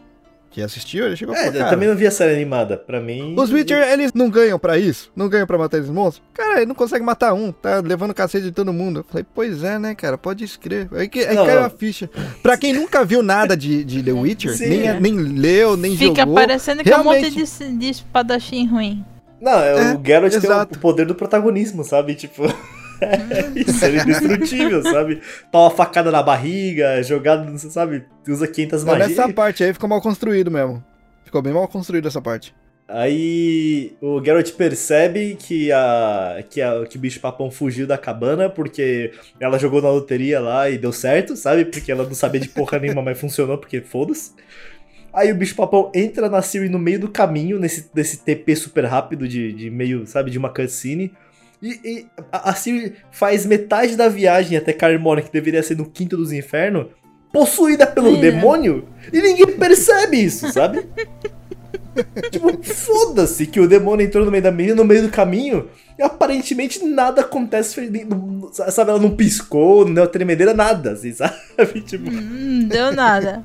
B: que assistiu, ele chegou
D: é,
B: falou,
D: eu
B: cara,
D: também não vi a série animada. Pra mim.
B: Os Witcher, eles não ganham pra isso? Não ganham pra matar esses monstros? Cara, ele não consegue matar um, tá levando cacete de todo mundo. Eu falei, pois é, né, cara, pode escrever. Aí, que, aí
D: Não,
B: caiu
D: não.
B: a ficha. Pra quem nunca viu nada de, de The Witcher,
D: Sim,
B: nem,
C: é.
B: nem leu, nem
C: Fica
B: jogou.
C: parecendo que é um monte de, de espadachim ruim.
D: Não, é,
B: É,
D: o Geralt tem o-
B: exato.
D: o poder do protagonismo, sabe? Tipo. isso, ele é indestrutível, sabe? Tá uma facada na barriga, jogado, não sei, sabe? Usa 500
B: É,
D: magias.
B: nessa parte aí ficou mal construído mesmo. Ficou bem mal construído essa parte.
D: Aí o Geralt percebe que a que a que o bicho papão fugiu da cabana porque ela jogou na loteria lá e deu certo, sabe? Porque ela não sabia de porra nenhuma, mas funcionou porque foda-se. Aí o bicho papão entra na Siri no meio do caminho, nesse, nesse TP super rápido de, de meio, sabe, de uma cutscene. E, e a, Siri faz metade da viagem até Carmona, que deveria ser no quinto dos infernos, possuída pelo
C: É.
D: demônio, e ninguém percebe isso, sabe? Tipo, foda-se que o demônio entrou no meio da menina, no meio do caminho, e aparentemente nada acontece. Sabe, ela não piscou, não deu tremedeira, nada, assim, sabe? Tipo,
C: Hum, Não deu nada.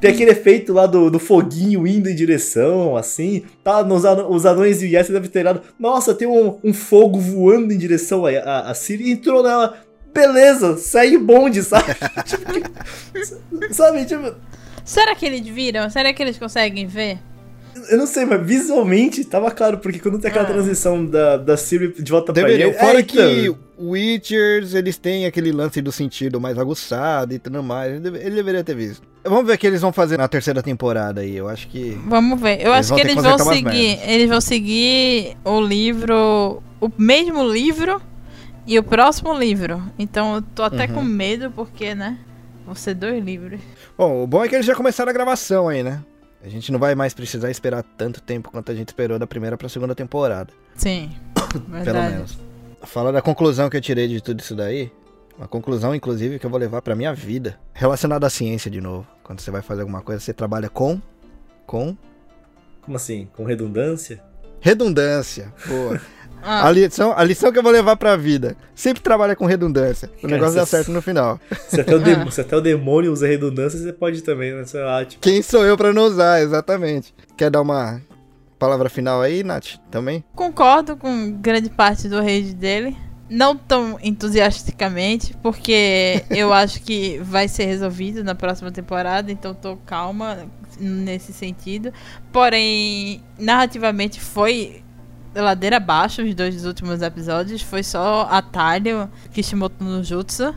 D: Tem aquele efeito lá do, do foguinho indo em direção, assim. Tá, nos, os anões e o Yes devem ter olhado. Nossa, tem um, um fogo voando em direção a, a, a Siri entrou nela. Beleza, segue o bonde, sabe? tipo, sabe, tipo.
C: Será que eles viram? Será que eles conseguem ver?
D: Eu não sei, mas visualmente tava claro, porque quando tem aquela
C: Ah.
D: transição da, da Siri de volta
B: Deveria.
D: pra ele.
B: Fora
D: é,
B: que
D: então,
B: Witchers, eles têm aquele lance do sentido mais aguçado e tudo mais. Ele, deve- ele deveria ter visto. Vamos ver o que eles vão fazer na terceira temporada aí. Eu acho que.
C: Vamos ver. Eu acho que eles vão seguir. Eles vão seguir o livro. O mesmo livro e o próximo livro. Então eu tô até
B: Uhum.
C: com medo, porque, né? Vão ser dois livros.
B: Bom, o bom é que eles já começaram a gravação aí, né? A gente não vai mais precisar esperar tanto tempo quanto a gente esperou da primeira pra segunda temporada.
C: Sim. Verdade.
B: Pelo menos. Fala da conclusão que eu tirei de tudo isso daí. Uma conclusão, inclusive, que eu vou levar pra minha vida. Relacionada à ciência de novo. Quando você vai fazer alguma coisa, você trabalha com. Com.
D: Como assim? Com redundância?
B: Redundância. Boa.
C: Ah,
B: A lição, a lição que eu vou levar pra vida. Sempre trabalha com redundância. O
D: Cara,
B: negócio dá certo no final.
D: Se até, o
C: Ah.
D: demo- se até o demônio usa redundância, você pode também, né? Sei lá, tipo.
B: Quem sou eu pra não usar, exatamente. Quer dar uma palavra final aí, Nath? Também?
C: concordo com grande parte do rage dele. Não tão entusiasticamente, porque eu acho que vai ser resolvido na próxima temporada, então tô calma nesse sentido. Porém, narrativamente foi ladeira abaixo os dois últimos episódios. Foi só atalho Kishimoto no Jutsu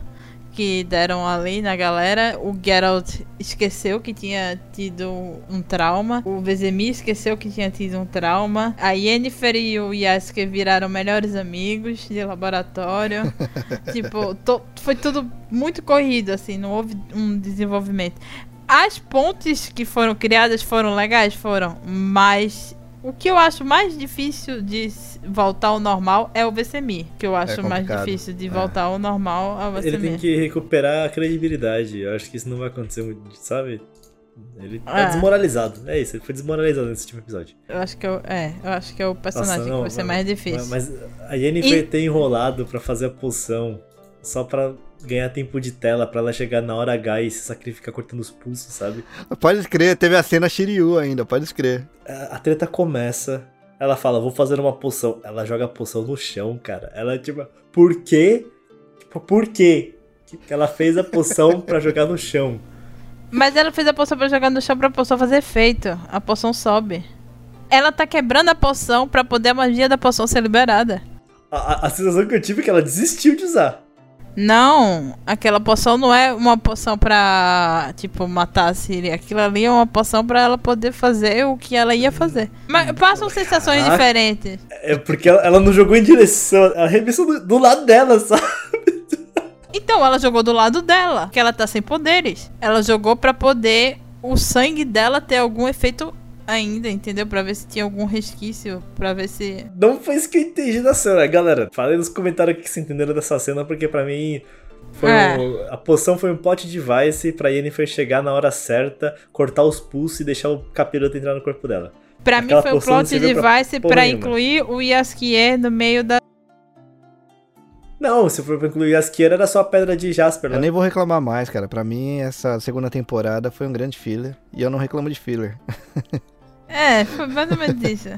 C: que deram ali na galera. O Geralt esqueceu que tinha tido um trauma. O Vezemir esqueceu que tinha tido um trauma. A Yennefer e o Yasuke viraram melhores amigos de laboratório. tipo, to- foi tudo muito corrido, assim, não houve um desenvolvimento. As pontes que foram criadas foram legais, foram, mas o que eu acho mais difícil de voltar ao normal é o Vesemir. Que eu acho mais
B: complicado.
C: difícil de
B: É.
C: voltar ao normal é o
D: Ele tem que recuperar a credibilidade. Eu acho que isso não vai acontecer muito, sabe? Ele tá
C: É.
D: desmoralizado. É isso, ele foi desmoralizado nesse último episódio.
C: Eu acho que eu, é, eu acho que é o personagem
D: Nossa,
C: que
D: não,
C: vai ser
D: mas-
C: mais difícil.
D: Mas a Yennefer
C: E-
D: tem enrolado pra fazer a poção só pra ganhar tempo de tela, pra ela chegar na hora H e se sacrificar cortando os pulsos, sabe?
B: Pode crer, teve a cena Shiryu ainda, pode crer.
D: A, a treta começa, ela fala, vou fazer uma poção. Ela joga a poção no chão, cara. Ela, tipo, por quê? Tipo, por quê? Que ela fez a poção pra jogar no chão.
C: Mas ela fez a poção pra jogar no chão pra poção fazer efeito. A poção sobe. Ela tá quebrando a poção pra poder a magia da poção ser liberada.
D: A, a- a sensação que eu tive é que ela desistiu de usar.
C: Não, aquela poção não é uma poção pra, tipo, matar a Siri. Aquilo ali é uma poção pra ela poder fazer o que ela ia fazer. Mas passam sensações
D: Caraca.
C: diferentes.
D: É porque ela, ela não jogou em direção, ela arremessou do, do lado dela, sabe?
C: Então, ela jogou do lado dela, que ela tá sem poderes. Ela jogou pra poder o sangue dela ter algum efeito ainda, entendeu? Pra ver se tinha algum resquício, pra ver se...
D: Não foi isso que eu entendi da cena. Galera, falei nos comentários o que vocês entenderam dessa cena, porque pra mim. Foi
C: É.
D: um- a poção foi um plot device pra Yennefer chegar na hora certa, cortar os pulsos e deixar o capiroto entrar no corpo dela.
C: Pra mim
D: Aquela
C: foi o
D: poção não
C: plot
D: pra
C: device
D: porra
C: pra
D: nenhuma.
C: incluir o Yasukie no meio da...
D: Não, se for pra incluir a Asquiera, era só a pedra de Jasper,
B: Eu
D: né?
B: nem vou reclamar mais, cara. Pra mim, essa segunda temporada foi um grande filler. E eu não reclamo de filler.
C: É, foi mais ou menos isso.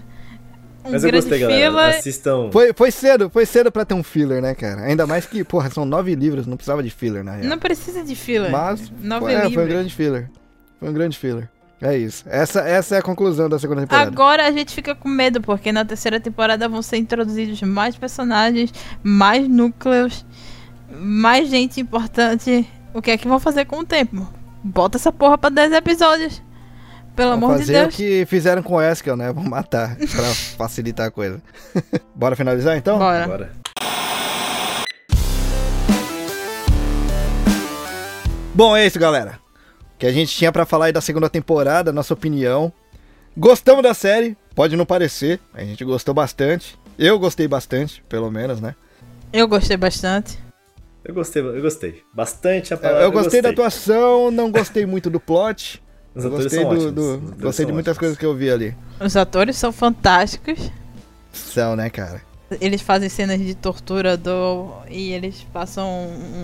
C: Um
D: Mas eu
C: grande
D: gostei, galera.
C: fila...
D: Assistam.
B: Foi, foi cedo, foi cedo pra ter um filler, né, cara? Ainda mais que, porra, são nove livros, não precisava de filler, na real.
C: Não precisa de fila.
B: Mas
C: Nove
B: foi, é, foi um
C: livros.
B: grande filler. Foi um grande filler. É isso. Essa, essa é a conclusão da segunda temporada.
C: Agora a gente fica com medo, porque na terceira temporada vão ser introduzidos mais personagens, mais núcleos, mais gente importante. O que é que vão fazer com o tempo? Bota essa porra pra 10 episódios. Pelo amor de
B: fazer
C: Deus.
B: o que fizeram com o Eskel, né? Vamos matar, pra facilitar a coisa. Bora finalizar, então?
C: Bora.
D: Bora.
B: Bom, é isso, galera. O que a gente tinha pra falar aí da segunda temporada, nossa opinião. Gostamos da série, pode não parecer, a gente gostou bastante. Eu gostei bastante, pelo menos, né?
C: Eu gostei bastante.
D: Eu gostei, eu gostei. Bastante a
B: Eu,
D: palavra.
B: eu gostei da atuação, não gostei muito do plot.
D: Os atores
B: gostei
D: são
B: do,
D: ótimos.
B: do-
D: atores
B: gostei de
D: são
B: muitas
D: ótimos.
B: coisas que eu vi ali.
C: Os atores são fantásticos.
B: São, né, cara?
C: Eles fazem cenas de tortura do e eles passam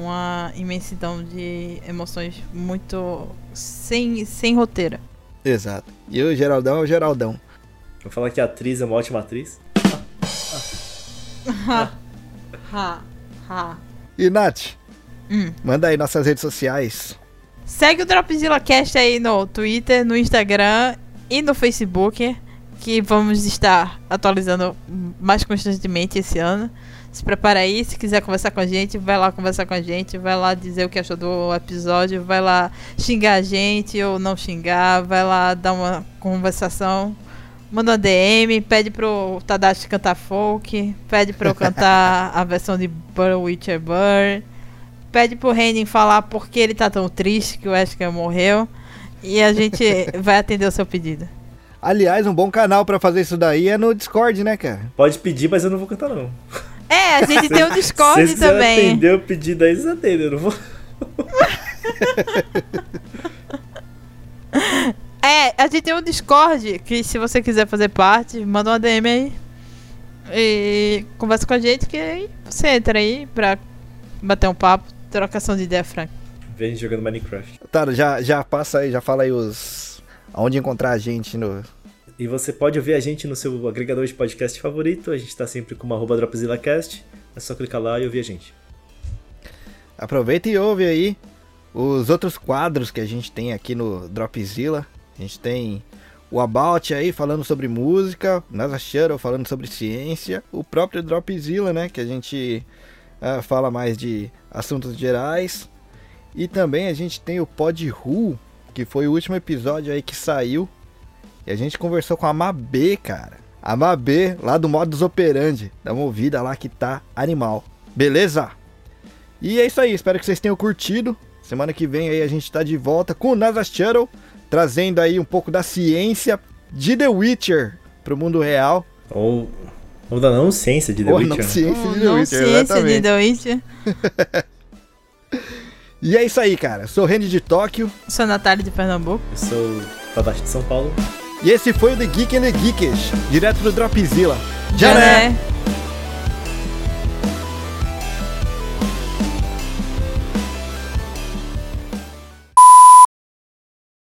C: uma imensidão de emoções muito sem, sem roteiro.
B: Exato. E o Geraldão é o Geraldão.
D: Vou falar que a atriz é uma ótima atriz.
C: Ha, ha, ha.
B: E Nath,
C: Hum.
B: manda aí nossas redes sociais.
C: Segue o Dropzilla Cast aí no Twitter, no Instagram e no Facebook. que vamos estar atualizando mais constantemente esse ano. Se prepara aí, se quiser conversar com a gente, vai lá conversar com a gente, vai lá dizer o que achou do episódio, vai lá xingar a gente ou não xingar, vai lá dar uma conversação. Manda uma DM, pede pro Tadashi cantar folk, pede pra eu cantar a versão de Burr Witcher Burr, pede pro Renin falar por que ele tá tão triste que o Wesker morreu e a gente vai atender o seu pedido.
B: Aliás, um bom canal pra fazer isso daí é no Discord, né, cara?
D: Pode pedir, mas eu não vou cantar, não.
C: É, a gente tem o
D: Se
C: Discord
D: quiserem
C: também.
D: atender o pedido aí, vocês atendem, eu não vou.
C: É, a gente tem um Discord que se você quiser fazer parte, manda uma DM aí. E conversa com a gente que aí você entra aí pra bater um papo, trocação de ideia
D: a gente jogando Minecraft.
B: Tá, já, já passa aí, já fala aí os. Aonde encontrar a gente no.
D: E você pode ouvir a gente no seu agregador de podcast favorito. A gente tá sempre com uma arroba DropzillaCast. É só clicar lá e ouvir a gente.
B: Aproveita e ouve aí os outros quadros que a gente tem aqui no Dropzilla. A gente tem o About aí falando sobre música, NASA Shuttle falando sobre ciência, o próprio Dropzilla, né, que a gente ah, fala mais de assuntos gerais. E também a gente tem o Pod Who, que foi o último episódio aí que saiu. E a gente conversou com a Mabê, cara. A Mabê, lá do Modus Operandi. Dá uma ouvida lá que tá animal. Beleza? E é isso aí, espero que vocês tenham curtido. Semana que vem aí a gente tá de volta com o NASA Shuttle, trazendo aí um pouco da ciência de The Witcher pro mundo real.
D: Ou, ou da não ciência de The
B: Ou
D: Witcher.
B: não ciência
C: Oh,
B: de The
C: não
B: Witcher,
C: ciência de
B: exatamente.
C: The Witcher.
B: E é isso aí, cara. Sou o Randy de Tóquio.
C: Sou a Natália de Pernambuco.
D: Eu sou o Tadashi de São Paulo.
B: E esse foi o The Geek and the Geekish, direto do Dropzilla.
C: Já
B: Já né?
C: né?